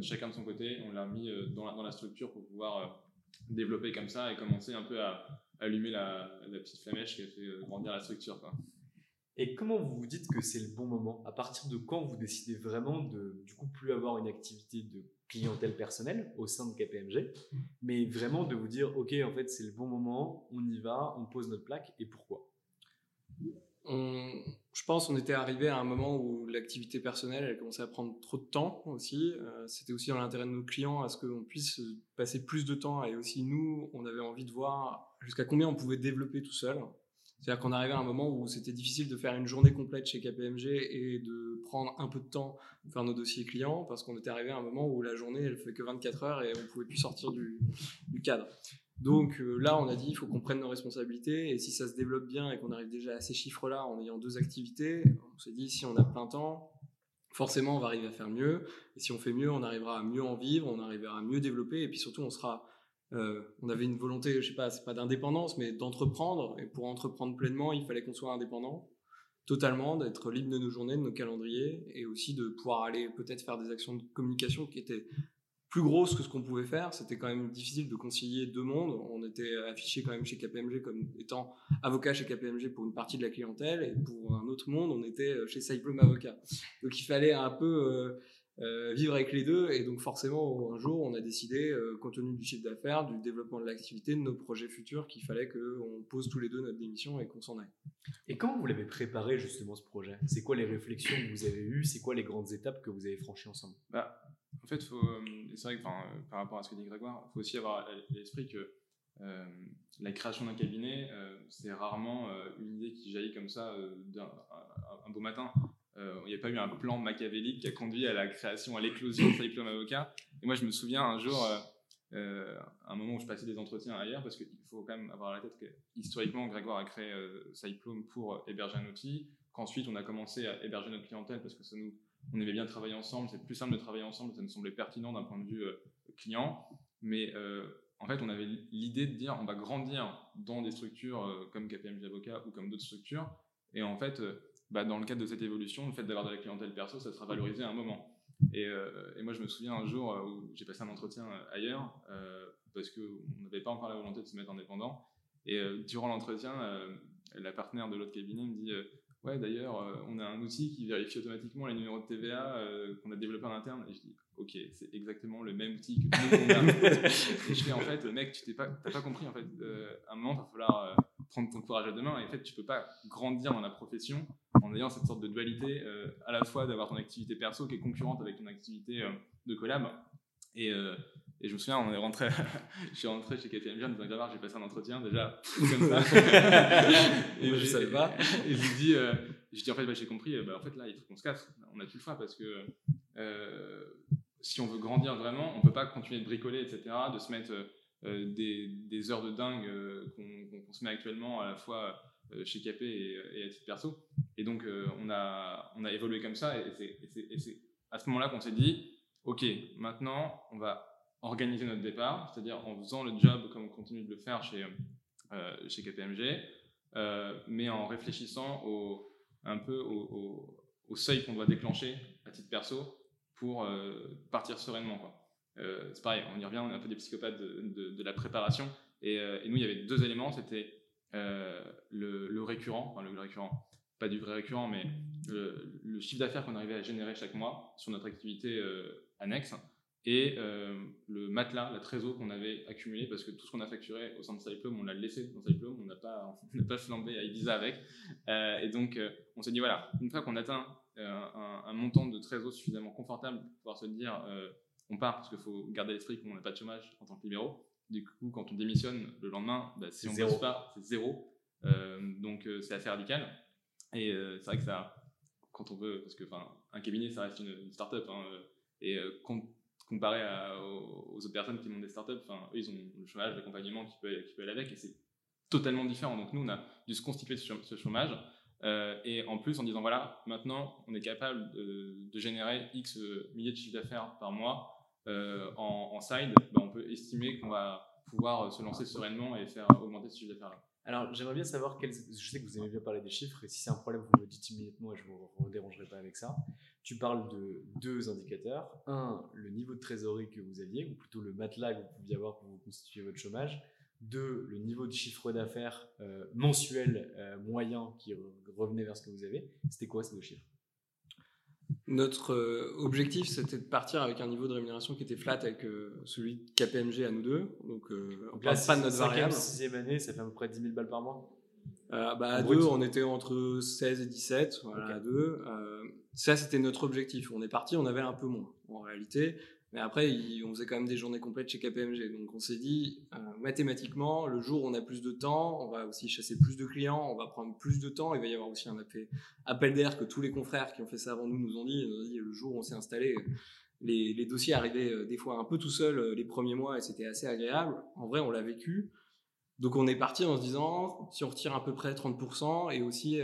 chacun de son côté. On l'a mis dans la, dans, la, structure pour pouvoir développer comme ça et commencer un peu à, allumer la, petite flamèche qui a fait grandir la structure. Et comment vous vous dites que c'est le bon moment? À partir de quand vous décidez vraiment de du coup plus avoir une activité de clientèle personnelle au sein de KPMG, mais vraiment de vous dire ok en fait c'est le bon moment, on y va, on pose notre plaque et pourquoi? Je pense qu'on était arrivé à un moment où l'activité personnelle elle commençait à prendre trop de temps aussi. Euh, c'était aussi dans l'intérêt de nos clients à ce qu'on puisse passer plus de temps et aussi nous on avait envie de voir jusqu'à combien on pouvait développer tout seul. C'est-à-dire qu'on arrivait à un moment où c'était difficile de faire une journée complète chez KPMG et de prendre un peu de temps pour faire nos dossiers clients parce qu'on était arrivé à un moment où la journée elle fait que 24 heures et on pouvait plus sortir du, cadre. Donc euh, là, on a dit il faut qu'on prenne nos responsabilités et si ça se développe bien et qu'on arrive déjà à ces chiffres-là en ayant deux activités, on s'est dit si on a plein temps, forcément on va arriver à faire mieux et si on fait mieux, on arrivera à mieux en vivre, on arrivera à mieux développer et puis surtout on sera euh, on avait une volonté, je sais pas, c'est pas d'indépendance, mais d'entreprendre. Et pour entreprendre pleinement, il fallait qu'on soit indépendant, totalement, d'être libre de nos journées, de nos calendriers, et aussi de pouvoir aller peut-être faire des actions de communication qui étaient plus grosses que ce qu'on pouvait faire. C'était quand même difficile de concilier deux mondes. On était affiché quand même chez KPMG comme étant avocat chez KPMG pour une partie de la clientèle, et pour un autre monde, on était chez Cyplum Avocat. Donc il fallait un peu euh, euh, vivre avec les deux. Et donc forcément, un jour, on a décidé, euh, compte tenu du chiffre d'affaires, du développement de l'activité, de nos projets futurs, qu'il fallait qu'on pose tous les deux notre démission et qu'on s'en aille. Et quand vous l'avez préparé justement ce projet? C'est quoi les réflexions que vous avez eues? C'est quoi les grandes étapes que vous avez franchies ensemble? Bah, fait, euh, c'est vrai que par rapport à ce que dit Grégoire, il faut aussi avoir à l'esprit que la création d'un cabinet, c'est rarement une idée qui jaillit comme ça un beau matin. Euh, il n'y a pas eu un plan machiavélique qui a conduit à la création, à l'éclosion de Cyclone Avocat. Et moi, je me souviens un jour, euh, euh, un moment où je passais des entretiens ailleurs, parce qu'il faut quand même avoir à la tête que historiquement, Grégoire a créé euh, Cyclone pour héberger un outil, qu'ensuite on a commencé à héberger notre clientèle parce que ça nous, on aimait bien travailler ensemble, c'est plus simple de travailler ensemble, ça nous semblait pertinent d'un point de vue client. Mais en fait, on avait l'idée de dire on va grandir dans des structures comme KPMG Avocat ou comme d'autres structures. Et en fait, bah, dans le cadre de cette évolution, le fait d'avoir de la clientèle perso, ça sera valorisé à un moment. Et, euh, moi, je me souviens un jour euh, où j'ai passé un entretien euh, ailleurs, parce qu'on n'avait pas encore la volonté de se mettre indépendant. Et durant l'entretien, la partenaire de l'autre cabinet me dit Ouais, d'ailleurs, on a un outil qui vérifie automatiquement les numéros de TVA qu'on a développé en interne. Et je dis Ok, c'est exactement le même outil que nous, on a. [laughs] et je dis En fait, mec, tu n'as pas, pas compris. En fait, à un moment, il va falloir prendre ton courage à deux mains. Et en fait, tu peux pas grandir dans la profession en ayant cette sorte de dualité, euh, à la fois d'avoir ton activité perso qui est concurrente avec ton activité euh, de collab. Et, euh, Et je me souviens, on est rentré, [laughs] je suis rentré chez KPMG en disant Grégoire, j'ai passé un entretien déjà, [laughs] comme ça. et je savais pas. Et je lui dis, euh, je dis en fait, bah, j'ai compris, bah, en fait là, il faut qu'on se casse. On n'a plus le choix parce que euh, si on veut grandir vraiment, on peut pas continuer de bricoler, etc., de se mettre euh, des, des, heures de dingue qu'on se met actuellement à la fois chez KP et, et, à titre perso. Et donc, on, a, on a évolué comme ça et c'est à ce moment-là qu'on s'est dit, ok, maintenant, on va organiser notre départ, c'est-à-dire en faisant le job comme on continue de le faire chez, euh, chez KPMG, euh, mais en réfléchissant au, un peu au, seuil qu'on doit déclencher à titre perso pour euh, partir sereinement. C'est pareil, on y revient, on est un peu des psychopathes de, la préparation. Et, nous, il y avait deux éléments, c'était le, récurrent, enfin le récurrent, pas du vrai récurrent, mais le chiffre d'affaires qu'on arrivait à générer chaque mois sur notre activité annexe et euh, le matelas, la trésor qu'on avait accumulé, parce que tout ce qu'on a facturé au sein de Cyclone, on l'a laissé dans Cyclone, on n'a pas, [laughs] pas flambé à Ibiza avec. Euh, et donc, euh, on s'est dit, voilà, une fois qu'on atteint un, un, montant de trésor suffisamment confortable pour pouvoir se dire, on part, parce qu'il faut garder l'esprit qu'on n'a pas de chômage en tant que libéraux. Du coup, quand on démissionne le lendemain, bah, si on ne bosse pas, c'est zéro. donc, c'est assez radical. Et c'est vrai que ça, quand on veut, parce que un cabinet, ça reste une, start-up. Hein, et quand comparé aux, autres personnes qui montent des startups, eux, ils ont le chômage, l'accompagnement qui peut, qui peut aller avec, et c'est totalement différent. Donc nous, on a dû se constituer ce chômage, euh, et en plus en disant, voilà, maintenant, on est capable de, générer X milliers de chiffres d'affaires par mois euh, en, side, bah, on peut estimer qu'on va pouvoir se lancer sereinement et faire augmenter ce chiffre d'affaires-là. Alors, j'aimerais bien savoir, je sais que vous aimez bien parler des chiffres, et si c'est un problème, vous me dites immédiatement et je ne vous dérangerai pas avec ça. Tu parles de deux indicateurs. Un, le niveau de trésorerie que vous aviez, ou plutôt le matelas que vous pouviez avoir pour vous constituer votre chômage. Deux, le niveau de chiffre d'affaires euh, mensuel euh, moyen qui revenait vers ce que vous avez. C'était quoi ces deux chiffres? Notre euh, objectif, c'était de partir avec un niveau de rémunération qui était flat avec celui de KPMG à nous deux. Donc, on ne pas de notre variable. sixième année, ça fait à peu près 10 000 balles par mois bah, À deux, on était entre 16 et 17. Voilà, à deux. Ça, c'était notre objectif. On est parti, on avait un peu moins en réalité. Mais après, on faisait quand même des journées complètes chez KPMG. Donc on s'est dit, euh, mathématiquement, le jour où on a plus de temps, on va aussi chasser plus de clients, on va prendre plus de temps. Il va y avoir aussi un appel, d'air que tous les confrères qui ont fait ça avant nous nous ont dit. Nous ont dit le jour où on s'est installé, les, dossiers arrivaient euh, des fois un peu tout seuls euh, les premiers mois et c'était assez agréable. En vrai, on l'a vécu. Donc on est parti en se disant, si on retire à peu près 30% et aussi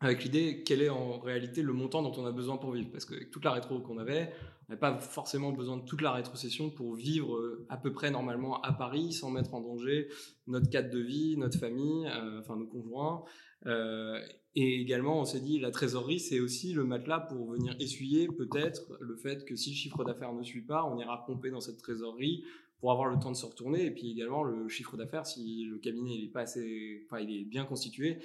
avec l'idée quel est en réalité le montant dont on a besoin pour vivre? Parce qu'avec toute la rétro qu'on avait, on n'avait pas forcément besoin de toute la rétrocession pour vivre euh, à peu près normalement à Paris sans mettre en danger notre cadre de vie, notre famille, euh, enfin nos conjoints. Euh, et également, on s'est dit, la trésorerie, c'est aussi le matelas pour venir essuyer peut-être le fait que si le chiffre d'affaires ne suit pas, on ira pomper dans cette trésorerie pour avoir le temps de se retourner. Et puis également, le chiffre d'affaires, si le cabinet il est pas assez, enfin, il est bien constitué,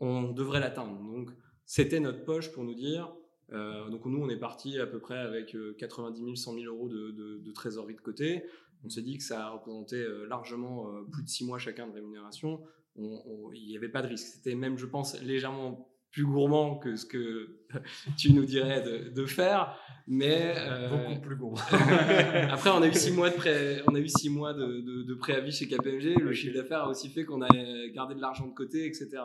on devrait l'atteindre. Donc, c'était notre poche pour nous dire. Euh, donc, nous, on est parti à peu près avec 90 000, 100 000 euros de, trésorerie de côté. On s'est dit que ça représentait euh, largement euh, plus de 6 mois chacun de rémunération. Il n'y avait pas de risque. C'était même, je pense, légèrement plus gourmand que ce que [laughs] tu nous dirais de, faire, mais beaucoup plus gourmand. [laughs] après, on a eu six mois de pré... on a eu six mois de, de préavis chez KPMG. Le chiffre d'affaires a aussi fait qu'on a gardé de l'argent de côté, etc.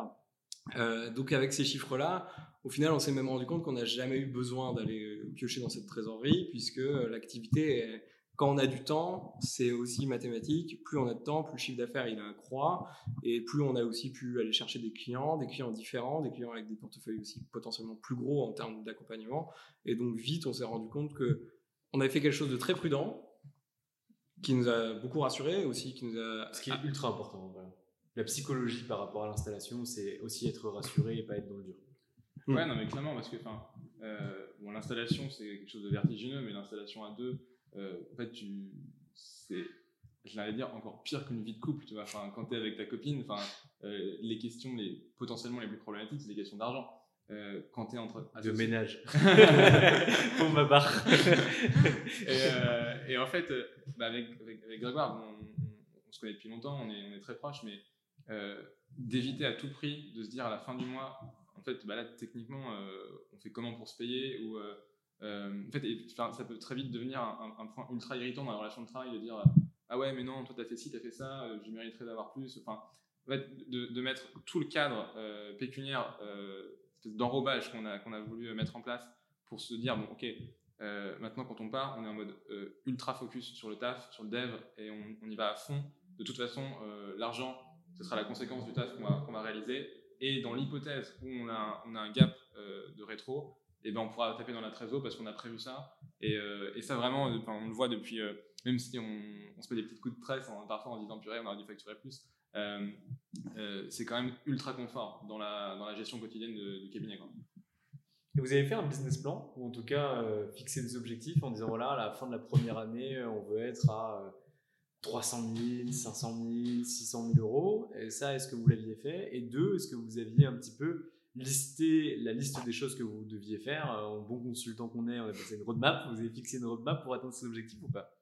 Euh, donc avec ces chiffres-là, au final, on s'est même rendu compte qu'on n'a jamais eu besoin d'aller piocher dans cette trésorerie, puisque euh, l'activité, quand on a du temps, c'est aussi mathématique. Plus on a de temps, plus le chiffre d'affaires il accroît, et plus on a aussi pu aller chercher des clients, des clients différents, des clients avec des portefeuilles aussi potentiellement plus gros en termes d'accompagnement. Et donc vite, on s'est rendu compte que on avait fait quelque chose de très prudent, qui nous a beaucoup rassuré aussi, qui nous a... Ce qui est ultra important. Voilà la psychologie par rapport à l'installation, c'est aussi être rassuré et pas être dans le dur. Ouais, non, mais clairement, parce que euh, bon, l'installation, c'est quelque chose de vertigineux, mais l'installation à deux, euh, en fait, tu, c'est, dire, encore pire qu'une vie de couple, tu vois. Enfin, quand tu es avec ta copine, enfin, euh, les questions les, potentiellement les plus problématiques, c'est les questions d'argent. Euh, quand tu es entre. De ménage. [laughs] [laughs] Pour ma barre. et, en fait, bah, avec, avec, Grégoire, on, on, se connaît depuis longtemps, on est, on est très proches, mais euh, d'éviter à tout prix de se dire à la fin du mois, en fait, bah là, techniquement, euh, on fait comment pour se payer ou en fait, ça peut très vite devenir un, point ultra irritant dans la relation de travail de dire ah ouais mais non toi t'as fait ci t'as fait ça je mériterais d'avoir plus enfin en fait, de, mettre tout le cadre pécuniaire d'enrobage qu'on a qu'on a voulu mettre en place pour se dire bon ok euh, maintenant, quand on part, on est en mode euh, ultra focus sur le taf, sur le dev, et on, y va à fond. De toute façon, euh, l'argent, ce sera la conséquence du taf qu'on va, réaliser. Et dans l'hypothèse où on a, on a un gap de rétro, et ben on pourra taper dans la trésor parce qu'on a prévu ça. Et, et ça, vraiment, on le voit depuis, même si on, se met des petits coups de presse en, parfois en disant purée, on aurait dû facturer plus. c'est quand même ultra confort dans la, dans la gestion quotidienne du cabinet. Et vous avez fait un business plan, ou en tout cas euh, fixé des objectifs en disant voilà, à la fin de la première année, on veut être à 300 000, 500 000, 600 000 euros. Et ça, est-ce que vous l'aviez fait? Et deux, est-ce que vous aviez un petit peu listé la liste des choses que vous deviez faire En bon consultant qu'on est, on a passé une roadmap. Vous avez fixé une roadmap pour atteindre ces objectifs ou pas?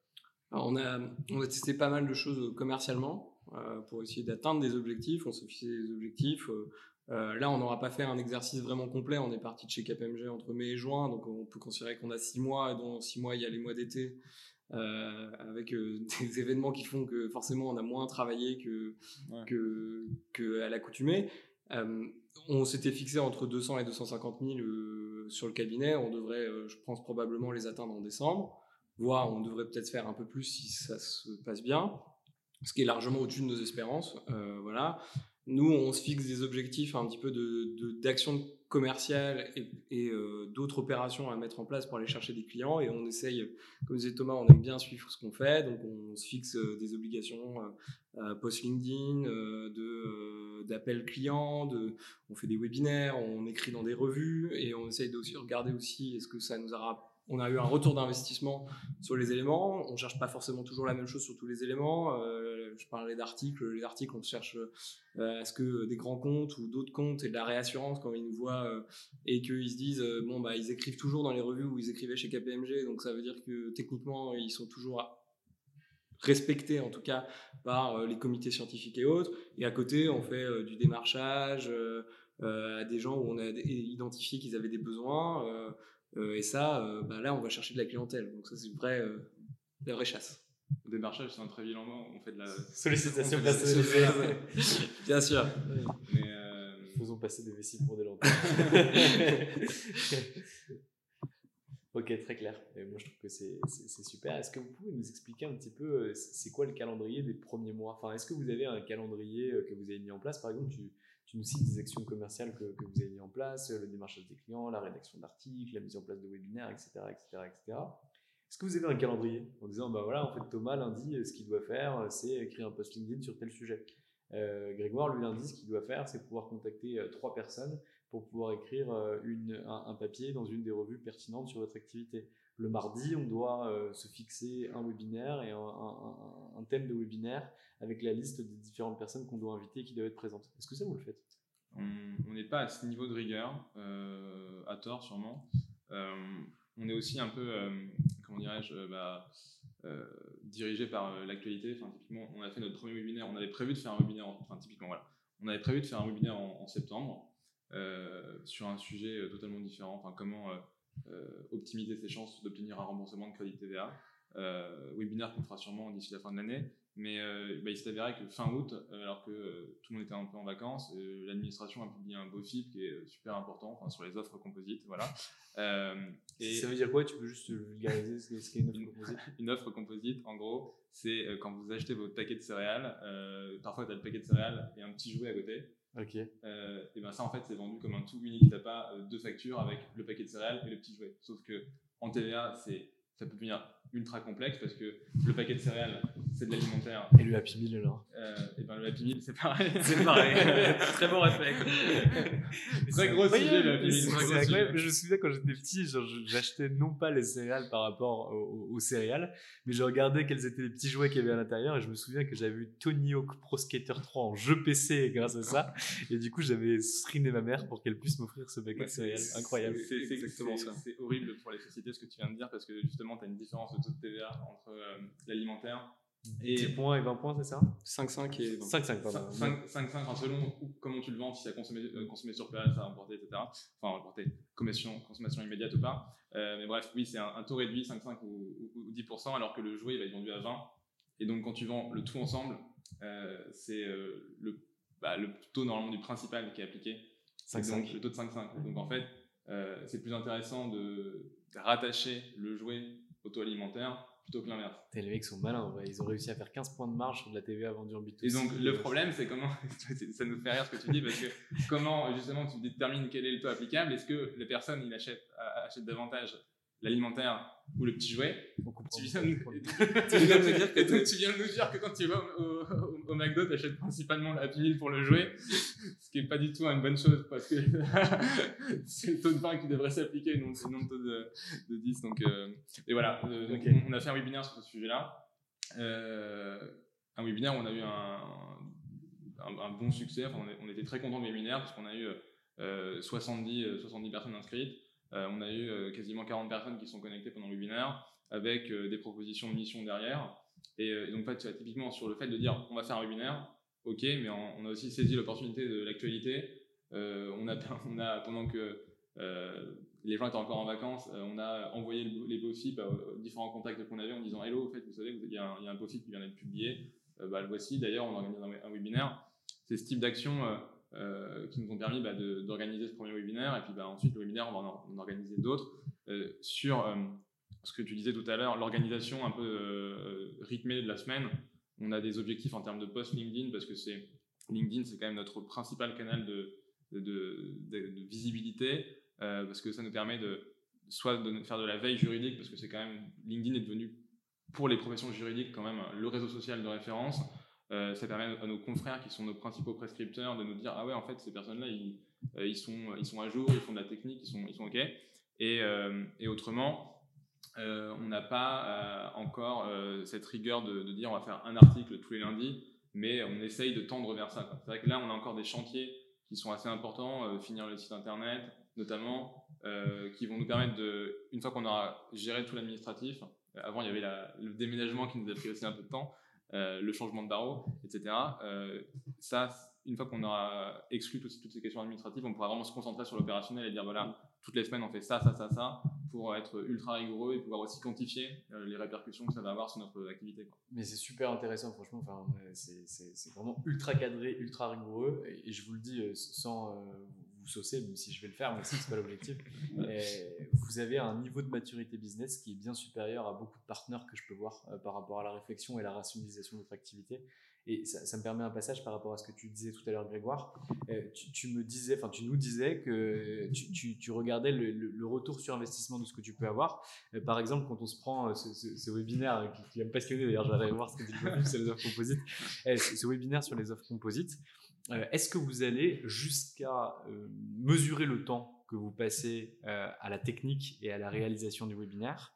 Alors on, a, on a testé pas mal de choses commercialement euh, pour essayer d'atteindre des objectifs. On s'est fixé des objectifs. Euh, euh, là, on n'aura pas fait un exercice vraiment complet. On est parti de chez KPMG entre mai et juin, donc on peut considérer qu'on a six mois. Et dans six mois, il y a les mois d'été, euh, avec euh, [laughs] des événements qui font que forcément on a moins travaillé que, que, que à l'accoutumée. On s'était fixé entre 200 et 250 000 sur le cabinet. On devrait, je pense, probablement les atteindre en décembre. Voire, on devrait peut-être faire un peu plus si ça se passe bien, ce qui est largement au-dessus de nos espérances. voilà. Nous, on se fixe des objectifs un petit peu d'action de, commerciale et, euh, d'autres opérations à mettre en place pour aller chercher des clients. Et on essaye, comme disait Thomas, on aime bien suivre ce qu'on fait. Donc, on se fixe euh, des obligations euh, post-LinkedIn, d'appels clients, de, on fait des webinaires, on écrit dans des revues et on essaye aussi regarder aussi est-ce que ça nous a on a eu un retour d'investissement sur les éléments. On cherche pas forcément toujours la même chose sur tous les éléments. Euh, je parlais d'articles. Les articles, on cherche euh, à ce que des grands comptes ou d'autres comptes et de la réassurance quand ils nous voient euh, et qu'ils se disent bon bah ils écrivent toujours dans les revues où ils écrivaient chez KPMG, donc ça veut dire que techniquement ils sont toujours respectés en tout cas par les comités scientifiques et autres. Et à côté, on fait du démarchage à des gens où on a identifié qu'ils avaient des besoins. Euh, et ça, euh, bah là, on va chercher de la clientèle. Donc ça, c'est une vraie, euh, la vraie chasse. Au démarchage, c'est un très vilain mot. On fait de la sollicitation personnalisée. Bien sûr. Mais Faisons passer des vessies pour des lampes. [laughs] ok, très clair. Et moi, je trouve que c'est super. Est-ce que vous pouvez nous expliquer un petit peu, c'est quoi le calendrier des premiers mois? Enfin, est-ce que vous avez un calendrier que vous avez mis en place? Par exemple, tu nous cites des actions commerciales que, vous avez mis en place, le démarchage des clients, la rédaction d'articles, la mise en place de webinaires, etc. etc., etc. Est-ce que vous avez un calendrier en disant, bah voilà, en fait, Thomas, lundi, ce qu'il doit faire, c'est écrire un post LinkedIn sur tel sujet euh, Grégoire, lui, lundi, ce qu'il doit faire, c'est pouvoir contacter euh, trois personnes pour pouvoir écrire euh, un, papier dans une des revues pertinentes sur votre activité. Le mardi, on doit se fixer un webinaire et un, thème de webinaire avec la liste des différentes personnes qu'on doit inviter et qui doivent être présentes. Est-ce que ça, vous le faites? On n'est pas à ce niveau de rigueur, euh, à tort sûrement. Euh, on est aussi un peu, euh, comment dirais-je, bah, dirigé par l'actualité. Enfin, typiquement, on a fait notre premier webinaire. On avait prévu de faire un webinaire, enfin, typiquement, voilà. On avait prévu de faire un webinaire en, septembre sur un sujet totalement différent. Enfin, comment optimiser ses chances d'obtenir un remboursement de crédit TVA. webinaire qu'on fera sûrement d'ici la fin de l'année. Mais euh, bah, il s'est avéré que fin août, euh, alors que euh, tout le monde était un peu en vacances, l'administration a publié un beau FIP qui est super important sur les offres composites. Voilà. et ça veut dire quoi Tu peux juste vulgariser ce qu'est une offre composite? [laughs] Une offre composite, en gros, c'est quand vous achetez votre paquet de céréales, parfois tu as le paquet de céréales et un petit jouet à côté. Ok. et ben ça, en fait, c'est vendu comme un tout unique. Tu pas deux factures avec le paquet de céréales et le petit jouet. Sauf que en TVA, c'est ça peut devenir ultra complexe parce que le paquet de céréales, c'est de l'alimentaire. Et le Happy Meal alors euh, Et ben le Happy Meal, c'est pareil. [laughs] C'est pareil. [laughs] Très bon réflexe. [laughs] Très gros sujet le Happy Meal. Je me souviens quand j'étais petit, j'achetais non pas les céréales par rapport aux, céréales, mais je regardais quels étaient les petits jouets qu'il y avait à l'intérieur et je me souviens que j'avais eu Tony Hawk Pro Skater 3 en jeu PC grâce à ça. Et du coup, j'avais screené ma mère pour qu'elle puisse m'offrir ce paquet de céréales. Incroyable. C'est exactement ça. C'est horrible pour les sociétés ce que tu viens de dire parce que justement, tu as une différence de taux de TVA entre euh, l'alimentaire Et 10 points et 20 points, c'est ça? 5-5 et 20. 5-5, pardon. 5-5, enfin, selon comment tu le vends, si c'est à consommer, euh, consommer sur place, à emporter, etc. Enfin, emporter, consommation, consommation immédiate ou pas. Euh, mais bref, oui, c'est un, un taux réduit, 5-5 ou, ou- ou 10%, alors que le jouet il va être vendu à 20. Et donc, quand tu vends le tout ensemble, euh, c'est euh, le, bah, le taux normalement du principal qui est appliqué. C'est 5-5. donc le taux de 5-5. Donc, en fait, euh, c'est plus intéressant de rattacher le jouet au taux alimentaire plutôt que l'inverse. Les mecs sont malins, ouais. ils ont réussi à faire 15 points de marge sur de la TVA vendue en B2C. Et donc, le problème, c'est comment, [laughs] ça nous fait rire ce que tu dis, parce que [laughs] comment, justement, tu détermines quel est le taux applicable? Est-ce que la personne, il achète, achète davantage l'alimentaire ou le petit jouet? On comprend. tu viens, de, [laughs] tu viens de nous dire que quand tu vas au, au, McDo, tu achètes principalement la pile pour le jouet, ce qui est pas du tout une bonne chose parce que [laughs] c'est le taux de 20 qui devrait s'appliquer, non, non le taux de, de 10. Donc, euh, et voilà, euh, donc on, a fait un webinaire sur ce sujet-là. Euh, un webinaire où on a eu un, un, un bon succès. Enfin, on, est- on était très contents du webinaire parce qu'on a eu euh, 70, euh, 70 personnes inscrites. Euh, on a eu euh, quasiment 40 personnes qui sont connectées pendant le webinaire avec euh, des propositions de mission derrière. Et, euh, et donc, fait, tu typiquement, sur le fait de dire on va faire un webinaire, ok, mais on, a aussi saisi l'opportunité de l'actualité. Euh, [laughs] on, a, pendant que euh, les gens étaient encore en vacances, on a envoyé le- les BOFIP aux différents contacts qu'on avait en disant Hello, vous savez, il y, a un- il y qui vient d'être publié. Bah, le voici. D'ailleurs, on organise un, un webinaire. C'est ce type d'action qui nous ont permis bah, d'organiser ce premier webinaire. Et puis bah, ensuite, le webinaire, on va en, en organiser d'autres sur ce que tu disais tout à l'heure, l'organisation un peu euh, rythmée de la semaine. On a des objectifs en termes de post LinkedIn parce que c'est LinkedIn, c'est quand même notre principal canal de, visibilité euh, parce que ça nous permet de soit de faire de la veille juridique parce que c'est quand même LinkedIn est devenu pour les professions juridiques quand même le réseau social de référence. Euh, ça permet à nos confrères qui sont nos principaux prescripteurs de nous dire ah ouais en fait ces personnes-là ils, ils sont ils sont à jour, ils font de la technique, ils sont ils sont ok. Et, et autrement euh, on n'a pas euh, encore euh, cette rigueur de, dire on va faire un article tous les lundis, mais on essaye de tendre vers ça. C'est vrai que là, on a encore des chantiers qui sont assez importants, finir le site internet notamment, qui vont nous permettre de, une fois qu'on aura géré tout l'administratif, avant il y avait le déménagement qui nous a pris aussi un peu de temps, le changement de barreau, etc. Ça, une fois qu'on aura exclu toutes ces questions administratives, on pourra vraiment se concentrer sur l'opérationnel et dire voilà, toutes les semaines on fait ça, ça, ça, ça, pour être ultra rigoureux et pouvoir aussi quantifier euh, les répercussions que ça va avoir sur notre activité. quoi. Mais c'est super intéressant, franchement. Enfin, c'est- vraiment ultra cadré, ultra rigoureux. Et, je vous le dis euh, sans euh, vous saucer, même si je vais le faire, mais si c'est pas l'objectif. [laughs] Vous avez un niveau de maturité business qui est bien supérieur à beaucoup de partenaires que je peux voir par rapport à la réflexion et la rationalisation de votre activité. Et ça, me permet un passage par rapport à ce que tu disais tout à l'heure, Grégoire. Euh, tu, me disais, enfin, tu nous disais que tu, tu- regardais le, retour sur investissement de ce que tu peux avoir. Euh, par exemple, quand on se prend euh, ce, ce- ce webinaire qui, qui va me passionner, d'ailleurs, j'aimerais voir ce que dit sur les offres composites, ce, webinaire sur les offres composites, est-ce que vous allez jusqu'à mesurer le temps que vous passez à la technique et à la réalisation du webinaire,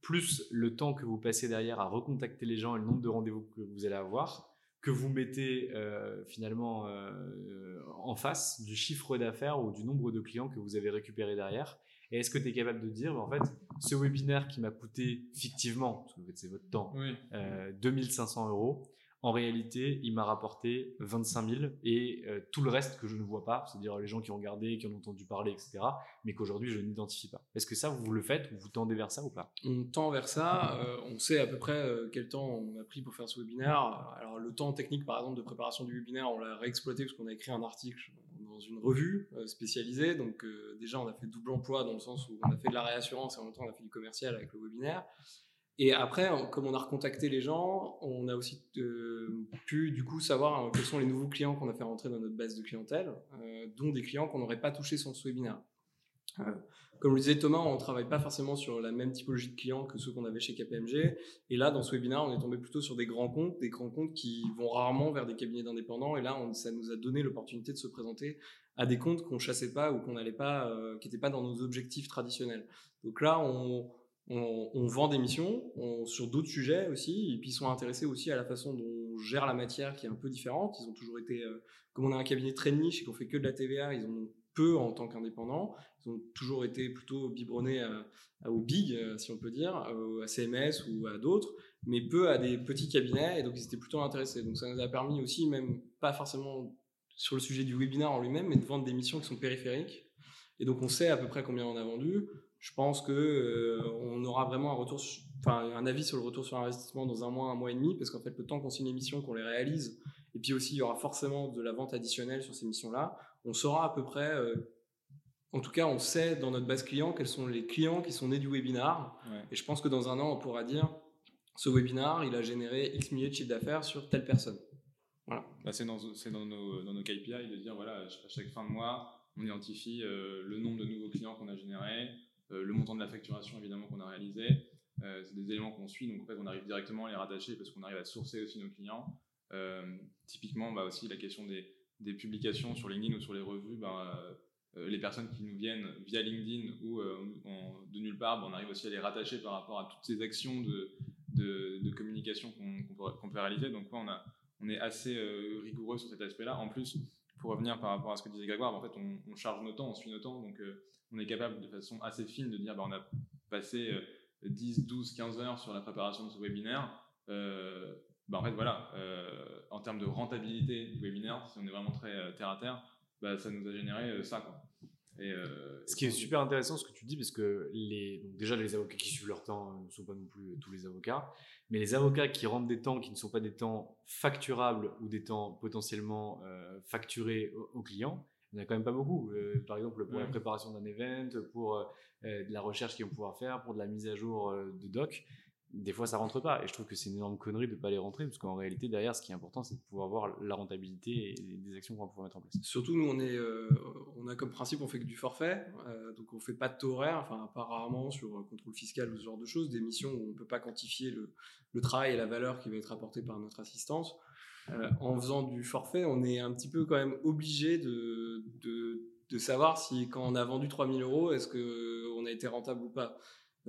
plus le temps que vous passez derrière à recontacter les gens et le nombre de rendez-vous que vous allez avoir, que vous mettez euh, finalement euh, euh, en face du chiffre d'affaires ou du nombre de clients que vous avez récupéré derrière Et est-ce que tu es capable de dire, bah, en fait, ce webinaire qui m'a coûté fictivement, parce que en fait, c'est votre temps, Oui. euh, 2500 euros, en réalité, il m'a rapporté 25 000 et euh, tout le reste que je ne vois pas, c'est-à-dire les gens qui ont regardé, qui ont entendu parler, etc., mais qu'aujourd'hui je n'identifie pas. Est-ce que ça, vous le faites ou vous tendez vers ça ou pas? On tend vers ça. euh, on sait à peu près euh, quel temps on a pris pour faire ce webinaire. Alors, le temps technique, par exemple, de préparation du webinaire, on l'a réexploité parce qu'on a écrit un article dans une revue spécialisée. Donc, déjà, on a fait double emploi dans le sens où on a fait de la réassurance et en même temps, on a fait du commercial avec le webinaire. Et après, comme on a recontacté les gens, on a aussi euh, pu du coup savoir euh, quels sont les nouveaux clients qu'on a fait rentrer dans notre base de clientèle, euh, dont des clients qu'on n'aurait pas touchés sans ce webinaire. Euh, comme le disait Thomas, on ne travaille pas forcément sur la même typologie de clients que ceux qu'on avait chez KPMG. Et là, dans ce webinaire, on est tombé plutôt sur des grands comptes, des grands comptes qui vont rarement vers des cabinets d'indépendants. Et là, ça nous a donné l'opportunité de se présenter à des comptes qu'on chassait pas ou qu'on n'allait pas, qui n'étaient pas dans nos objectifs traditionnels. Donc là, on, on, vend des missions on- sur d'autres sujets aussi, et puis ils sont intéressés aussi à la façon dont on gère la matière qui est un peu différente. Ils ont toujours été, euh, comme on a un cabinet très niche et qu'on fait que de la TVA, ils ont peu en tant qu'indépendants. Ils ont toujours été plutôt biberonnés au big, si on peut dire, à CMS ou à d'autres, mais peu à des petits cabinets, et donc ils étaient plutôt intéressés. Donc ça nous a permis aussi, même pas forcément sur le sujet du webinaire en lui-même, mais de vendre des missions qui sont périphériques. Et donc on sait à peu près combien on a vendu. Je pense que euh, on aura vraiment un retour, enfin un avis sur le retour sur investissement dans un mois, un mois et demi, parce qu'en fait le temps qu'on signe les missions, qu'on les réalise, et puis aussi il y aura forcément de la vente additionnelle sur ces missions-là, on saura à peu près. Euh, en tout cas, on sait dans notre base client quels sont les clients qui sont nés du webinar. Et je pense que dans un an, on pourra dire ce webinar, il a généré X milliers de chiffre d'affaires sur telle personne. Voilà. Bah, c'est dans, dans, nos, dans nos KPI de dire voilà, à chaque fin de mois, on identifie euh, le nombre de nouveaux clients qu'on a générés, le montant de la facturation évidemment qu'on a réalisé. Euh, c'est des éléments qu'on suit, donc en fait on arrive directement à les rattacher parce qu'on arrive à sourcer aussi nos clients. typiquement, bah, aussi la question des, des, publications sur LinkedIn ou sur les revues, bah, les personnes qui nous viennent via LinkedIn ou de nulle part, bah, on arrive aussi à les rattacher par rapport à toutes ces actions de, de, communication qu'on peut, réaliser. Donc on, a, on est assez rigoureux sur cet aspect-là. En plus, pour revenir par rapport à ce que disait Grégoire, en fait, on, charge nos temps, on suit nos temps, donc euh, on est capable de façon assez fine de dire bah, on a passé 10, 12, 15 heures sur la préparation de ce webinaire. Euh, bah, en fait, voilà, euh, en termes de rentabilité du webinaire, si on est vraiment très terre à terre, bah, ça nous a généré ça. Quoi. Euh, ce qui est super intéressant, ce que tu dis, parce que les, déjà les avocats qui suivent leur temps ne sont pas non plus tous les avocats, mais les avocats qui rentrent des temps qui ne sont pas des temps facturables ou des temps potentiellement euh, facturés aux, clients, il n'y en a quand même pas beaucoup. Euh, par exemple, pour la préparation d'un event, pour de la recherche qu'ils vont pouvoir faire, pour de la mise à jour de doc, des fois ça rentre pas. Et je trouve que c'est une énorme connerie de pas les rentrer parce qu'en réalité derrière ce qui est important c'est de pouvoir voir la rentabilité des actions qu'on va pouvoir mettre en place. Surtout nous on est euh, on a comme principe on fait que du forfait euh, donc on fait pas de taux horaire enfin pas rarement sur euh, contrôle fiscal ou ce genre de choses des missions où on peut pas quantifier le, travail et la valeur qui va être apportée par notre assistance. En faisant du forfait on est un petit peu quand même obligé de, de, savoir si quand on a vendu 3000 euros est-ce que on a été rentable ou pas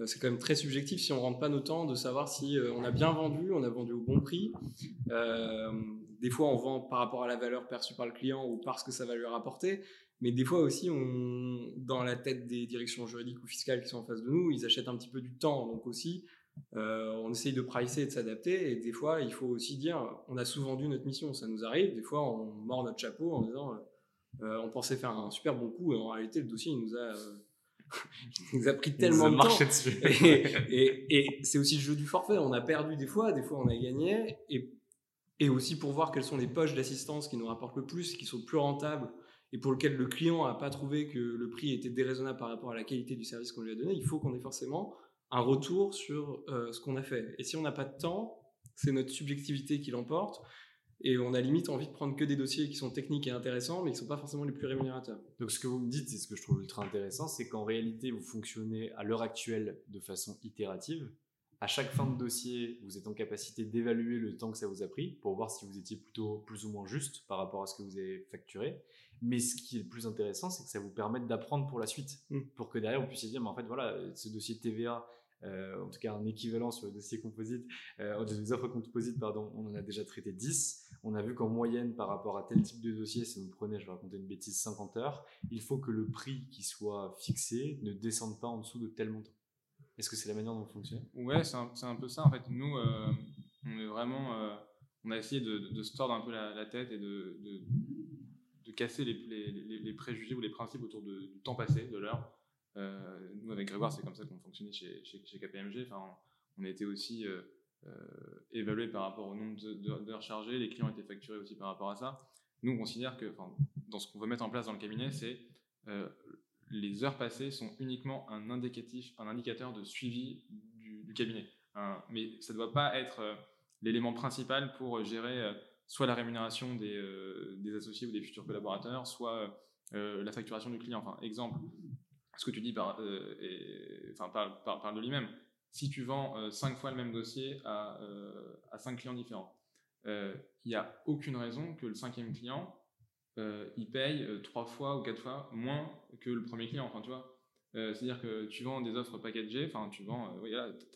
c'est quand même très subjectif si on rentre pas nos temps de savoir si euh, on a bien vendu, on a vendu au bon prix. Euh, des fois, on vend par rapport à la valeur perçue par le client ou parce que ça va lui rapporter. Mais des fois aussi, dans la tête des directions juridiques ou fiscales qui sont en face de nous, ils achètent un petit peu du temps. Donc aussi, on essaye de pricer et de s'adapter. Et des fois, il faut aussi dire, on a sous-vendu notre mission. Ça nous arrive. Des fois, on mord notre chapeau en disant, on pensait faire un super bon coup. Et en réalité, le dossier, il nous a [laughs] il nous a pris tellement de temps. Dessus. [laughs] Et, c'est aussi le jeu du forfait. On a perdu des fois, des fois on a gagné. Et, et aussi pour voir quelles sont les poches d'assistance qui nous rapportent le plus, qui sont plus rentables et pour lesquelles le client n'a pas trouvé que le prix était déraisonnable par rapport à la qualité du service qu'on lui a donné, il faut qu'on ait forcément un retour sur euh, ce qu'on a fait. Et si on n'a pas de temps, c'est notre subjectivité qui l'emporte. Et on a limite envie de prendre que des dossiers qui sont techniques et intéressants, mais qui ne sont pas forcément les plus rémunérateurs. Donc ce que vous me dites, c'est ce que je trouve ultra intéressant, c'est qu'en réalité, vous fonctionnez à l'heure actuelle de façon itérative. À chaque fin de dossier, vous êtes en capacité d'évaluer le temps que ça vous a pris pour voir si vous étiez plutôt plus ou moins juste par rapport à ce que vous avez facturé. Mais ce qui est le plus intéressant, c'est que ça vous permet d'apprendre pour la suite, mmh. pour que derrière vous puissiez dire, mais en fait voilà, ce dossier de TVA, en tout cas un équivalent sur le dossier composite, euh, offres composite, pardon, on en a déjà traité 10. On a vu qu'en moyenne, par rapport à tel type de dossier, si vous prenez, je vais raconter une bêtise, 50 heures, il faut que le prix qui soit fixé ne descende pas en dessous de tel montant. Est-ce que c'est la manière dont vous fonctionnez Ouais, c'est un, peu ça. En fait, nous, euh, on est vraiment. on a essayé de, se tordre un peu la, tête et de, casser les, préjugés ou les principes autour du temps passé, de l'heure. Euh, nous, avec Grégoire, c'est comme ça qu'on fonctionnait chez, chez, KPMG. Enfin, on, a été aussi euh, euh, évalué par rapport au nombre d'heures chargées. Les clients étaient facturés aussi par rapport à ça. Nous, on considère que dans ce qu'on veut mettre en place dans le cabinet, c'est les heures passées sont uniquement un indicatif, un indicateur de suivi du, cabinet. mais ça ne doit pas être l'élément principal pour gérer soit la rémunération des, des, associés ou des futurs collaborateurs, soit la facturation du client. Enfin, exemple, ce que tu dis par, euh, enfin, parle, de lui-même. Si tu vends 5 euh, fois le même dossier à, euh, 5 clients différents, il n'y a aucune raison que le cinquième client il paye 3 fois ou 4 fois moins que le premier client. Enfin, tu vois, c'est-à-dire que tu vends des offres packagées, enfin, tu vends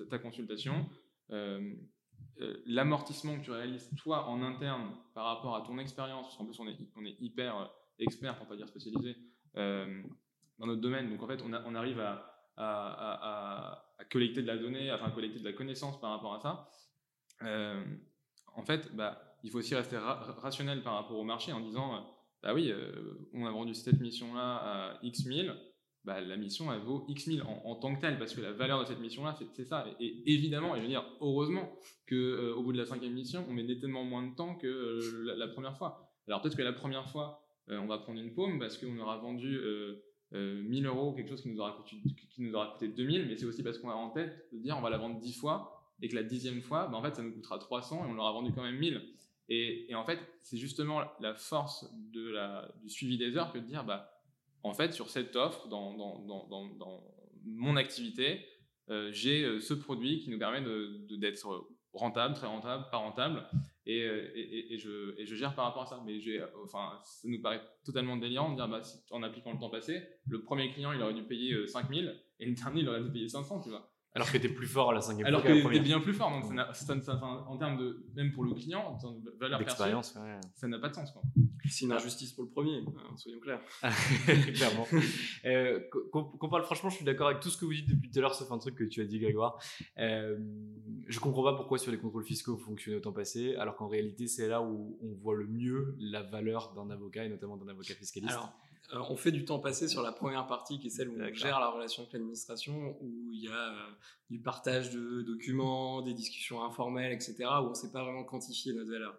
ta, consultation, l'amortissement que tu réalises toi en interne par rapport à ton expérience, parce qu'en plus on est, on est hyper expert, pour pas dire spécialisé, dans notre domaine. Donc en fait, on, arrive à, à, à, collecter de la donnée, enfin collecter de la connaissance par rapport à ça. Euh, en fait, bah, il faut aussi rester rationnel par rapport au marché en disant, bah oui, on a vendu cette mission-là à X 1000, bah, la mission, elle vaut X 1000 en, tant que telle, parce que la valeur de cette mission-là, c'est ça. Et, évidemment, et je veux dire, heureusement, qu'au euh, au bout de la cinquième mission, on met nettement moins de temps que euh, la, première fois. Alors peut-être que la première fois, euh, on va prendre une paume parce qu'on aura vendu 1000 euros, quelque chose qui nous aura coûté, qui nous aura coûté 2000, mais c'est aussi parce qu'on a en tête de dire on va la vendre 10 fois, et que la dixième fois, bah, en fait, ça nous coûtera 300 et on l'aura vendu quand même 1000. Et, et en fait, c'est justement la force de la, du suivi des heures que de dire, bah, en fait, sur cette offre, dans, mon activité, euh, j'ai euh, ce produit qui nous permet d'être rentable, très rentable, pas rentable, et, euh, je, gère par rapport à ça. Mais enfin, ça nous paraît totalement délirant de dire, bah, en appliquant le temps passé, le premier client, il aurait dû payer 5000, et le dernier, il aurait dû payer 500, tu vois. Alors que tu es plus fort à la cinquième Alors que tu es bien plus fort. Donc, en termes de, même pour le client, en termes de valeur perçue, ça n'a pas de sens. C'est une injustice pour le premier, hein, soyons clairs. [laughs] Clairement. euh, qu'on parle franchement, je suis d'accord avec tout ce que vous dites depuis tout à l'heure, sauf un truc que tu as dit, Grégoire. Euh, je comprends pas pourquoi sur les contrôles fiscaux vous fonctionnez au temps passé, alors qu'en réalité, c'est là où on voit le mieux la valeur d'un avocat et notamment d'un avocat fiscaliste. Euh, on fait du temps passé sur la première partie qui est celle où on gère la relation avec l'administration, où il y a euh, du partage de documents, des discussions informelles, etc., où on ne sait pas vraiment quantifier notre valeur.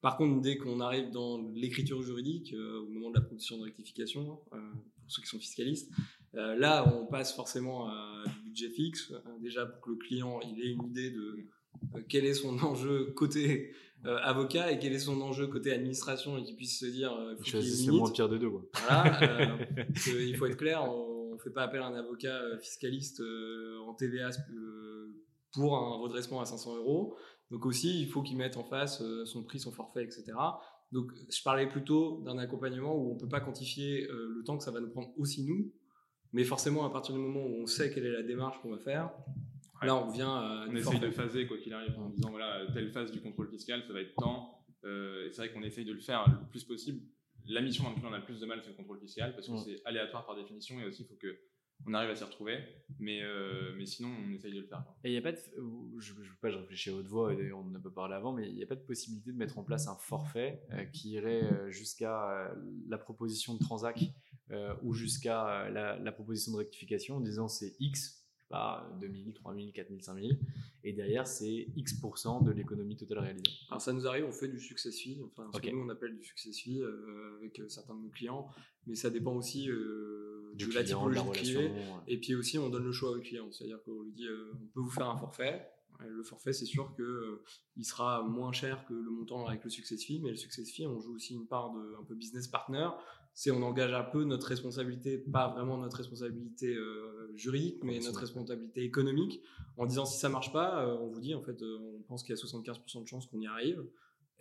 Par contre, dès qu'on arrive dans l'écriture juridique, euh, au moment de la production de rectification, pour ceux qui sont fiscalistes, là, on passe forcément à du budget fixe, déjà pour que le client il ait une idée de quel est son enjeu côté euh, avocat et quel est son enjeu côté administration et qu'il puisse se dire euh, c'est moins pire de deux quoi. Voilà, euh, [laughs] il faut être clair on, ne fait pas appel à un avocat fiscaliste en TVA pour un redressement à 500 euros. Donc aussi il faut qu'il mette en face son prix son forfait etc donc je parlais plutôt d'un accompagnement où on peut pas quantifier le temps que ça va nous prendre aussi nous. Mais forcément à partir du moment où on sait quelle est la démarche qu'on va faire Là, on vient. on essaye de phaser quoi qu'il arrive en disant voilà, telle phase du contrôle fiscal, ça va être temps. Euh, et c'est vrai qu'on essaye de le faire le plus possible. La mission dans laquelle on a le plus de mal, c'est le contrôle fiscal parce que c'est aléatoire par définition et aussi il faut que on arrive à s'y retrouver. Mais, euh, mais sinon, on essaye de le faire. Et il n'y a pas de. Je ne veux pas, je réfléchis à haute voix, et on en a pas parlé avant, mais il n'y a pas de possibilité de mettre en place un forfait euh, qui irait jusqu'à la proposition de transac ou jusqu'à la, la, proposition de rectification en disant c'est X pas 2000, 3000, 4000, 5000. Et derrière, c'est X% de l'économie totale réalisée. Alors ça nous arrive, on fait du success fee, enfin ce que nous on appelle du success fee euh, avec euh, certains de nos clients, mais ça dépend aussi euh, de la typologie de, client. Et puis aussi, on donne le choix au client, c'est-à-dire qu'on lui dit, on peut vous faire un forfait. Le forfait, c'est sûr que il sera moins cher que le montant avec le success fee, mais le success fee, on joue aussi une part de un peu business partner c'est on engage un peu notre responsabilité, pas vraiment notre responsabilité euh, juridique, mais notre responsabilité économique, en disant si ça marche pas, euh, on vous dit en fait, euh, on pense qu'il y a 75% de chances qu'on y arrive.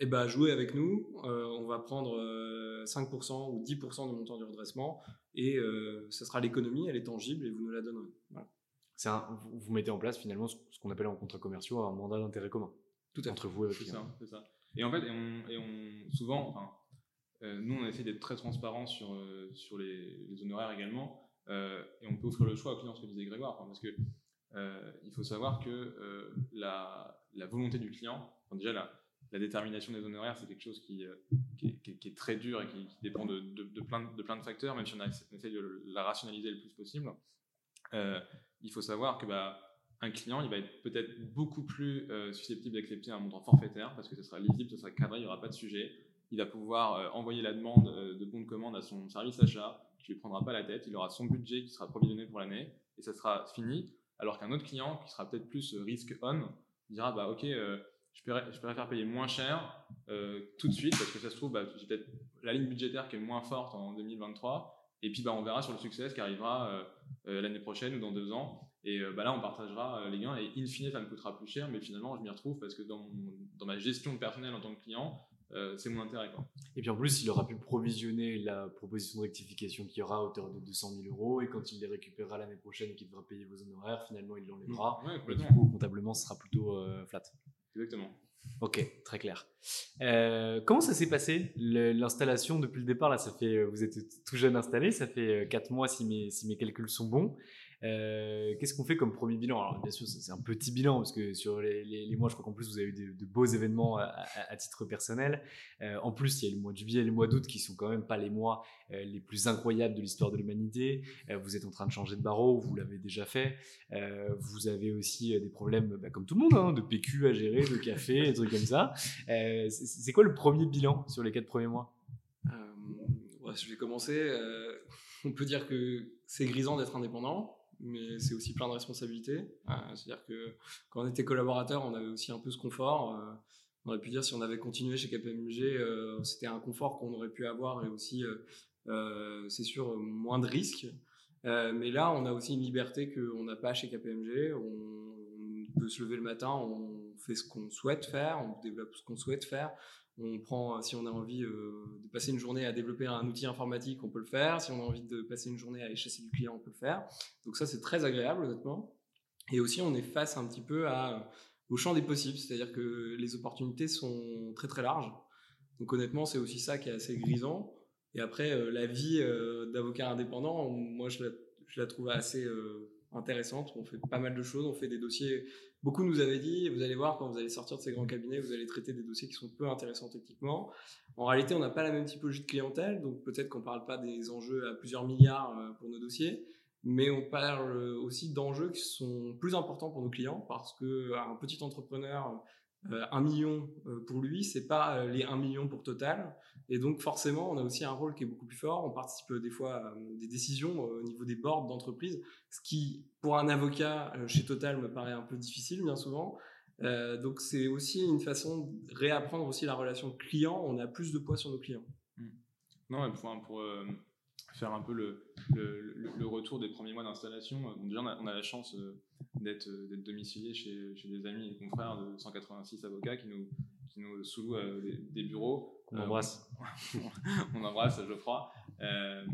Et eh ben jouez avec nous, on va prendre 5% ou 10% du montant du redressement et ce sera l'économie, elle est tangible et vous nous la donnerez. Un, vous mettez en place finalement ce qu'on appelle en contrat commerciaux un mandat d'intérêt commun. Tout entre vous et votre client. Ça, Et en fait, et on, et on souvent, enfin, nous, on essaie d'être très transparent sur, euh, sur les, honoraires également. Euh, et on peut offrir le choix aux clients, ce que disait Grégoire. parce que il faut savoir que la, la, volonté du client, déjà la, la, détermination des honoraires, c'est quelque chose qui, est, très dur et qui, dépend de, de, plein, de plein de facteurs, même si on, essaie de la rationaliser le plus possible. il faut savoir que bah, un client, il va être peut-être beaucoup plus susceptible d'accepter un montant forfaitaire parce que ce sera lisible, ce sera cadré, il n'y aura pas de sujet il va pouvoir euh, envoyer la demande euh, de bon de commande à son service achat, qui ne lui prendra pas la tête, il aura son budget qui sera provisionné pour l'année, et ça sera fini, alors qu'un autre client, qui sera peut-être plus euh, risk on, dira, bah ok, je, préfère, payer moins cher tout de suite, parce que ça se trouve, bah, j'ai peut-être la ligne budgétaire qui est moins forte en 2023, et puis bah, on verra sur le succès qui arrivera l'année prochaine ou dans deux ans. Et bah, là, on partagera les gains. Et in fine, ça me coûtera plus cher, mais finalement, je m'y retrouve parce que dans, dans ma gestion personnelle en tant que client, euh, c'est mon intérêt. Quoi. Et puis en plus, il aura pu provisionner la proposition de rectification qui aura à hauteur de 200 000 euros, et quand il les récupérera l'année prochaine et qu'il devra payer vos honoraires, finalement il l'enlèvera. Ouais, et du coup, comptablement, ce sera plutôt euh, flat. Exactement. Ok, très clair. Euh, comment ça s'est passé l'installation depuis le départ là? Ça fait, vous êtes tout jeune installé, ça fait 4 mois si mes, si mes calculs sont bons. Euh, qu'est-ce qu'on fait comme premier bilan? Alors, bien sûr, c'est un petit bilan parce que sur les, mois, je crois qu'en plus, vous avez eu de, beaux événements à, titre personnel. Euh, en plus, il y a le mois de juillet et le mois d'août qui sont quand même pas les mois euh, les plus incroyables de l'histoire de l'humanité. vous êtes en train de changer de barreau, vous l'avez déjà fait. vous avez aussi des problèmes, bah, comme tout le monde, hein, de PQ à gérer, de café, des trucs comme ça. c'est quoi le premier bilan sur les quatre premiers mois? Je vais commencer. on peut dire que c'est grisant d'être indépendant mais c'est aussi plein de responsabilités. Euh, c'est-à-dire que quand on était collaborateur, on avait aussi un peu ce confort. Euh, on aurait pu dire si on avait continué chez KPMG, euh, c'était un confort qu'on aurait pu avoir et aussi, c'est sûr, moins de risques. mais là, on a aussi une liberté qu'on n'a pas chez KPMG. On, peut se lever le matin, fait ce qu'on souhaite faire, on développe ce qu'on souhaite faire. On prend, si on a envie euh, de passer une journée à développer un outil informatique, on peut le faire. Si on a envie de passer une journée à chasser du client, on peut le faire. Donc ça, c'est très agréable, honnêtement. Et aussi, on est face un petit peu à, au champ des possibles, c'est-à-dire que les opportunités sont très très larges. Donc honnêtement, c'est aussi ça qui est assez grisant. Et après, euh, la vie euh, d'avocat indépendant, moi, je la trouve assez intéressante. On fait pas mal de choses, on fait des dossiers Beaucoup nous avaient dit, vous allez voir, quand vous allez sortir de ces grands cabinets, vous allez traiter des dossiers qui sont peu intéressants techniquement. En réalité, on n'a pas la même typologie de clientèle, donc peut-être qu'on ne parle pas des enjeux à plusieurs milliards euh, pour nos dossiers, mais on parle aussi d'enjeux qui sont plus importants pour nos clients, parce qu'un petit entrepreneur euh, un million euh, pour lui, c'est pas les 1 million pour Total. Et donc forcément, on a aussi un rôle qui est beaucoup plus fort. On participe des fois à des décisions au niveau des boards d'entreprise, ce qui, pour un avocat chez Total, me paraît un peu difficile bien souvent. donc c'est aussi une façon de réapprendre aussi la relation client. On a plus de poids sur nos clients. Mmh. Non, pour, faire un peu le, retour des premiers mois d'installation. On a, la chance euh, d'être domicilié chez, des amis et confrères de 186 avocats qui nous, qui nous euh, des, bureaux. [laughs] On embrasse. on embrasse Geoffroy. Euh,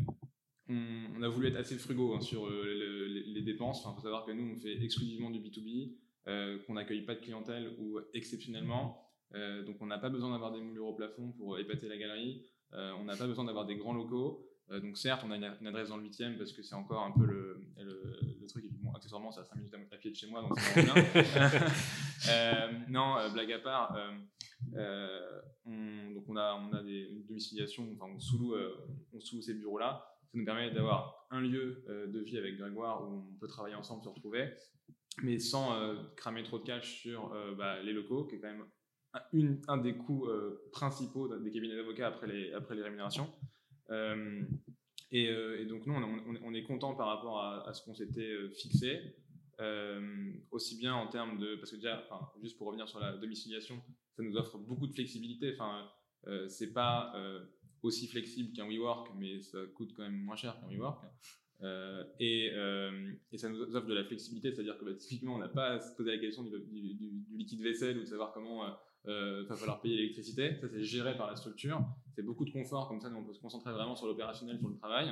on, a voulu être assez frugaux hein, sur les, dépenses. Il faut savoir que nous, on fait exclusivement du B2B, qu'on n'accueille pas de clientèle ou exceptionnellement. donc, on n'a pas besoin d'avoir des moulures au plafond pour épater la galerie. on n'a pas besoin d'avoir des grands locaux. Euh, donc certes, on a une, adresse dans le 8 parce que c'est encore un peu le, le, truc. Et puis bon, accessoirement, c'est à 5 minutes à, pied de chez moi, donc c'est bien. [laughs] euh, non, euh, blague à part, euh, on, donc on a, on a des domiciliations, enfin on sous on sous ces bureaux-là. Ça nous permet d'avoir un lieu de vie avec Grégoire où on peut travailler ensemble, se retrouver, mais sans cramer trop de cash sur bah, les locaux, qui est quand même un, une, un des coûts principaux des cabinets d'avocats après les, après les rémunérations. Euh, euh, et, donc nous, on, est content par rapport à, ce qu'on s'était euh, fixé, aussi bien en termes de, parce que déjà, juste pour revenir sur la domiciliation, ça nous offre beaucoup de flexibilité. Enfin, c'est pas aussi flexible qu'un WeWork, mais ça coûte quand même moins cher qu'un WeWork. et, et, ça nous offre de la flexibilité, c'est-à-dire que bah, typiquement, on n'a pas à se poser la question du, liquide vaisselle ou de savoir comment euh, il va falloir payer l'électricité. Ça, c'est géré par la structure. C'est beaucoup de confort, comme ça, nous, on peut se concentrer vraiment sur l'opérationnel, sur le travail.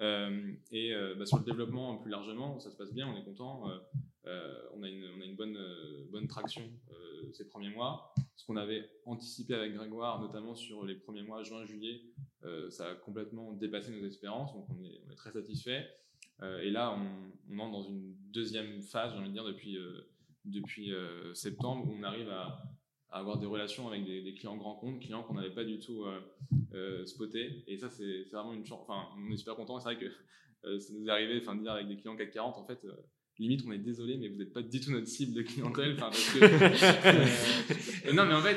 Euh, et euh, bah, sur le développement plus largement, ça se passe bien, on est content. on, a une, bonne traction ces premiers mois. Ce qu'on avait anticipé avec Grégoire, notamment sur les premiers mois, juin, juillet, ça a complètement dépassé nos espérances, donc on est, très satisfait. et là, on, entre dans une deuxième phase, j'ai envie de dire, depuis, depuis septembre, où on arrive à, avoir des relations avec des, clients grands comptes, clients qu'on n'avait pas du tout euh, euh, spotés. Et ça, c'est vraiment une chance. Enfin, on est super content. C'est vrai que euh, ça nous est arrivé enfin, de dire avec des clients CAC 40, en fait, limite, on est désolé, mais vous n'êtes pas du tout notre cible de clientèle. Parce que, [laughs] non, mais en fait,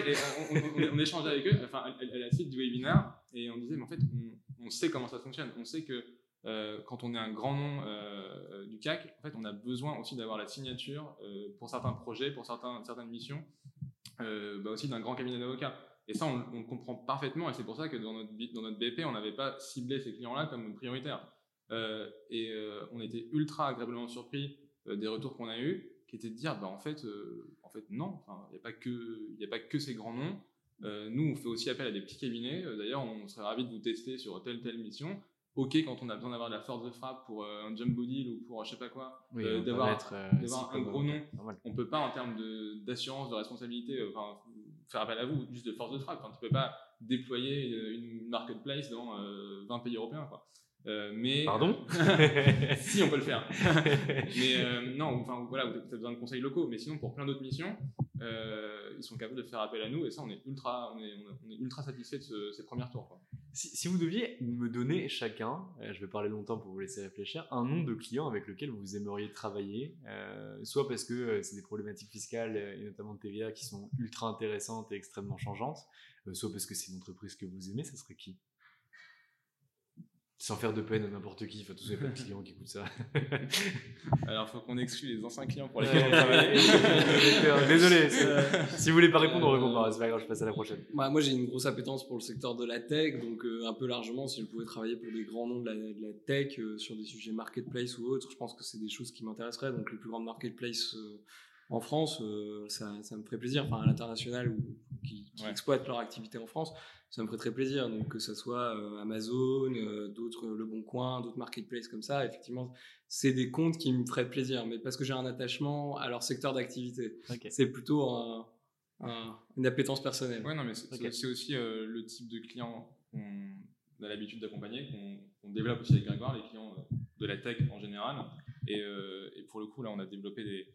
on, échangeait avec eux, enfin, à, la suite du webinaire, et on disait, mais en fait, on, sait comment ça fonctionne. On sait que quand on est un grand nom du CAC, en fait, on a besoin aussi d'avoir la signature pour certains projets, pour certains, certaines missions, euh, bah aussi d'un grand cabinet d'avocats. Et ça, on, comprend parfaitement, et c'est pour ça que dans notre, dans notre BP, on n'avait pas ciblé ces clients-là comme prioritaires. Euh, et euh, on était ultra agréablement surpris des retours qu'on a eus, qui étaient de dire, bah, en, fait, en fait, non, il n'y a, pas que, a pas que ces grands noms. nous, on fait aussi appel à des petits cabinets. D'ailleurs, on serait ravis de vous tester sur telle telle mission ok quand on a besoin d'avoir de la force de frappe pour euh, un jumbo deal ou pour je sais pas quoi, euh, d'avoir euh, un gros nom. On peut pas en termes d'assurance, de, responsabilité. Enfin, faire appel à vous juste de force de frappe. Enfin, tu peux pas déployer une marketplace dans 20 pays européens. Quoi. Euh, mais Pardon [laughs] Si, on peut le faire. [laughs] mais euh, non, enfin voilà, vous avez besoin de conseils locaux. Mais sinon, pour plein d'autres missions, euh, ils sont capables de faire appel à nous. Et ça, on est ultra, on est, on est ultra satisfait de ces premiers tours. Quoi. Si, si, vous deviez me donner chacun, je vais parler longtemps pour vous laisser réfléchir, un nom de client avec lequel vous aimeriez travailler, soit parce que c'est des problématiques fiscales et notamment de TVA qui sont ultra intéressantes et extrêmement changeantes, soit parce que c'est une entreprise que vous aimez, ça serait qui? Sans faire de peine à n'importe qui, enfin tous les [laughs] clients qui écoutent ça. [laughs] Alors, il faut qu'on exclue les anciens clients pour lesquels on travaille. [laughs] Désolé, si vous voulez pas répondre, on répond pas, c'est pas grave, je passe à la prochaine. moi, j'ai une grosse appétence pour le secteur de la tech, donc euh, un peu largement, si je pouvais travailler pour des grands noms de la, tech euh, sur des sujets marketplace ou autres, je pense que c'est des choses qui m'intéresseraient. Donc, les plus grandes marketplaces euh, en France, ça, ça, me ferait plaisir, enfin à l'international ou qui, exploitent leur activité en France ça me ferait très plaisir. Donc, que ce soit euh, Amazon, euh, d'autres, Le Bon Coin, d'autres marketplaces comme ça, effectivement, c'est des comptes qui me feraient plaisir, mais parce que j'ai un attachement à leur secteur d'activité. C'est plutôt une appétence personnelle. Ouais, non, mais c'est aussi euh, le type de client qu'on a l'habitude d'accompagner, qu'on développe aussi avec Grégoire, les clients de la tech en général. Et, pour le coup, là, on a développé des,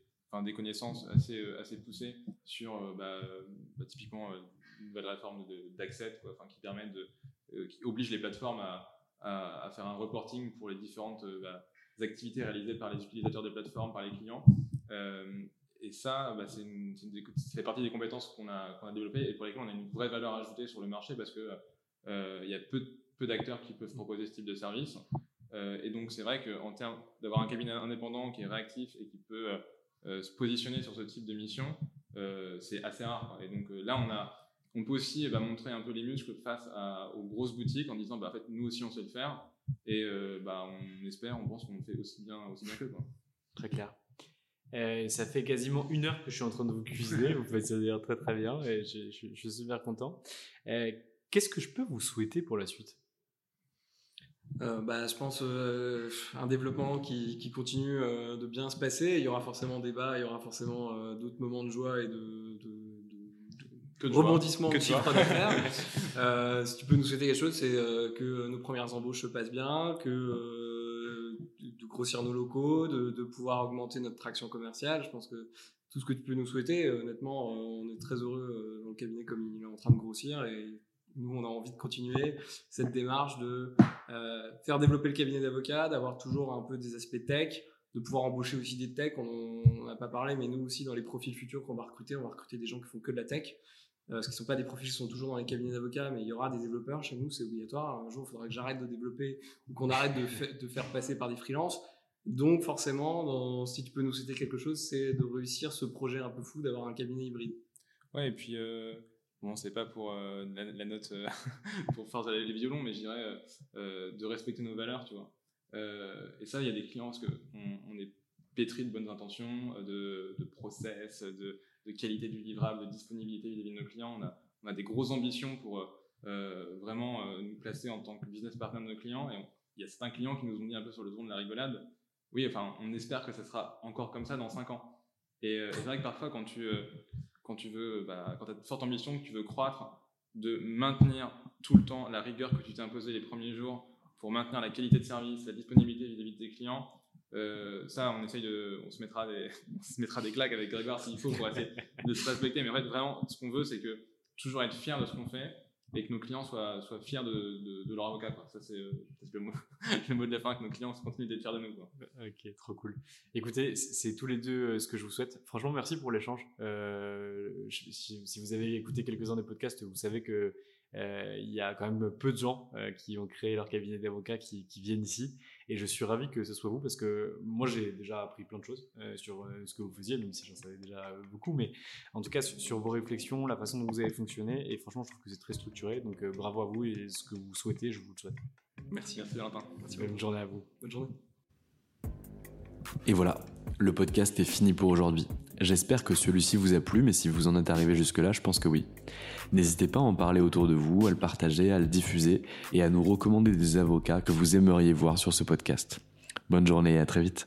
des connaissances assez, assez poussées sur bah, bah, typiquement nouvelle réforme d'accès enfin, qui permet de, euh, qui oblige les plateformes à, faire un reporting pour les différentes euh, bah, activités réalisées par les utilisateurs des plateformes, par les clients. Euh, et ça, bah, c'est fait partie des compétences qu'on a, qu'on a développées et pour lesquelles on a une vraie valeur ajoutée sur le marché parce que il y a peu d'acteurs qui peuvent proposer ce type de service. et donc, c'est vrai qu'en termes d'avoir un cabinet indépendant qui est réactif et qui peut se positionner sur ce type de mission, c'est assez rare. Et donc là, on a on peut aussi bah, montrer un peu les muscles face aux grosses boutiques en disant bah, en fait, nous aussi on sait le faire et euh, bah, on espère, on pense qu'on le fait aussi bien, aussi bien que quoi. Très clair. Euh, ça fait quasiment une heure que je suis en train de vous cuisiner, vous faites ça dire très très bien et je, suis super content. Euh, qu'est-ce que je peux vous souhaiter pour la suite? Bah, je pense un développement qui, qui continue de bien se passer. Il y aura forcément débat, il y aura forcément d'autres moments de joie et de rebondissement de [laughs] chiffre d'affaires. euh, si tu peux nous souhaiter quelque chose, c'est euh, que nos premières embauches se passent bien, que euh, de grossir nos locaux, de, de, pouvoir augmenter notre traction commerciale. Je pense que tout ce que tu peux nous souhaiter, euh, honnêtement, on est très heureux dans le cabinet comme il est en train de grossir et nous, on a envie de continuer cette démarche de faire développer le cabinet d'avocats, d'avoir toujours un peu des aspects tech, de pouvoir embaucher aussi des techs. On n'a pas parlé, mais nous aussi, dans les profils futurs qu'on va recruter, on va recruter des gens qui font que de la tech. Euh, parce qu'ils ne sont pas des profils qui sont toujours dans les cabinets d'avocats, mais il y aura des développeurs chez nous, c'est obligatoire. Un jour, il faudra que j'arrête de développer ou qu'on arrête de, faire passer par des freelances. Donc forcément, si tu peux nous citer quelque chose, c'est de réussir ce projet un peu fou d'avoir un cabinet hybride. Ouais, et puis euh, bon, c'est pas pour euh, la, note [laughs] pour faire les violons, mais je dirais de respecter nos valeurs, tu vois. et ça, il y a des clients parce qu'on on est pétri de bonnes intentions, de, de process, de de qualité du livrable, de disponibilité vis-à-vis de nos clients. On a, des grosses ambitions pour euh, vraiment euh, nous placer en tant que business partner de nos clients. Et il y a certains clients qui nous ont dit un peu sur le ton de la rigolade, oui, enfin, on espère que ça sera encore comme ça dans 5 ans. Et euh, c'est vrai que parfois, quand tu, quand tu veux, bah, quand tu as une forte ambition, que tu veux croître, de maintenir tout le temps la rigueur que tu t'es imposée les premiers jours pour maintenir la qualité de service, la disponibilité vis-à-vis de tes clients, euh, ça, on essaye de, on se mettra des, [laughs] on se mettra des claques avec Grégoire s'il faut pour essayer de se respecter. Mais en fait, vraiment, ce qu'on veut, c'est que toujours être fier de ce qu'on fait et que nos clients soient, soient fiers de, de, leur avocat. Ça, c'est le mot, [laughs] le mot de la fin, que nos clients continuent d'être fiers de nous. Ok, trop cool. Écoutez, c'est tous les deux euh, ce que je vous souhaite. Franchement, merci pour l'échange. Euh, si, vous avez écouté quelques-uns des podcasts, vous savez que euh, il y a quand même peu de gens euh, qui ont créé leur cabinet d'avocats qui, viennent ici. Et je suis ravi que ce soit vous parce que moi, j'ai déjà appris plein de choses euh, sur ce que vous faisiez, même si j'en savais déjà beaucoup. Mais en tout cas, sur, vos réflexions, la façon dont vous avez fonctionné. Et franchement, je trouve que c'est très structuré. Donc bravo à vous et ce que vous souhaitez, je vous le souhaite. Merci, merci Valentin. Bonne journée à vous. Bonne journée. Et voilà, le podcast est fini pour aujourd'hui. J'espère que celui-ci vous a plu, mais si vous en êtes arrivé jusque-là, je pense que oui. N'hésitez pas à en parler autour de vous, à le partager, à le diffuser et à nous recommander des avocats que vous aimeriez voir sur ce podcast. Bonne journée et à très vite.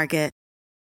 Market.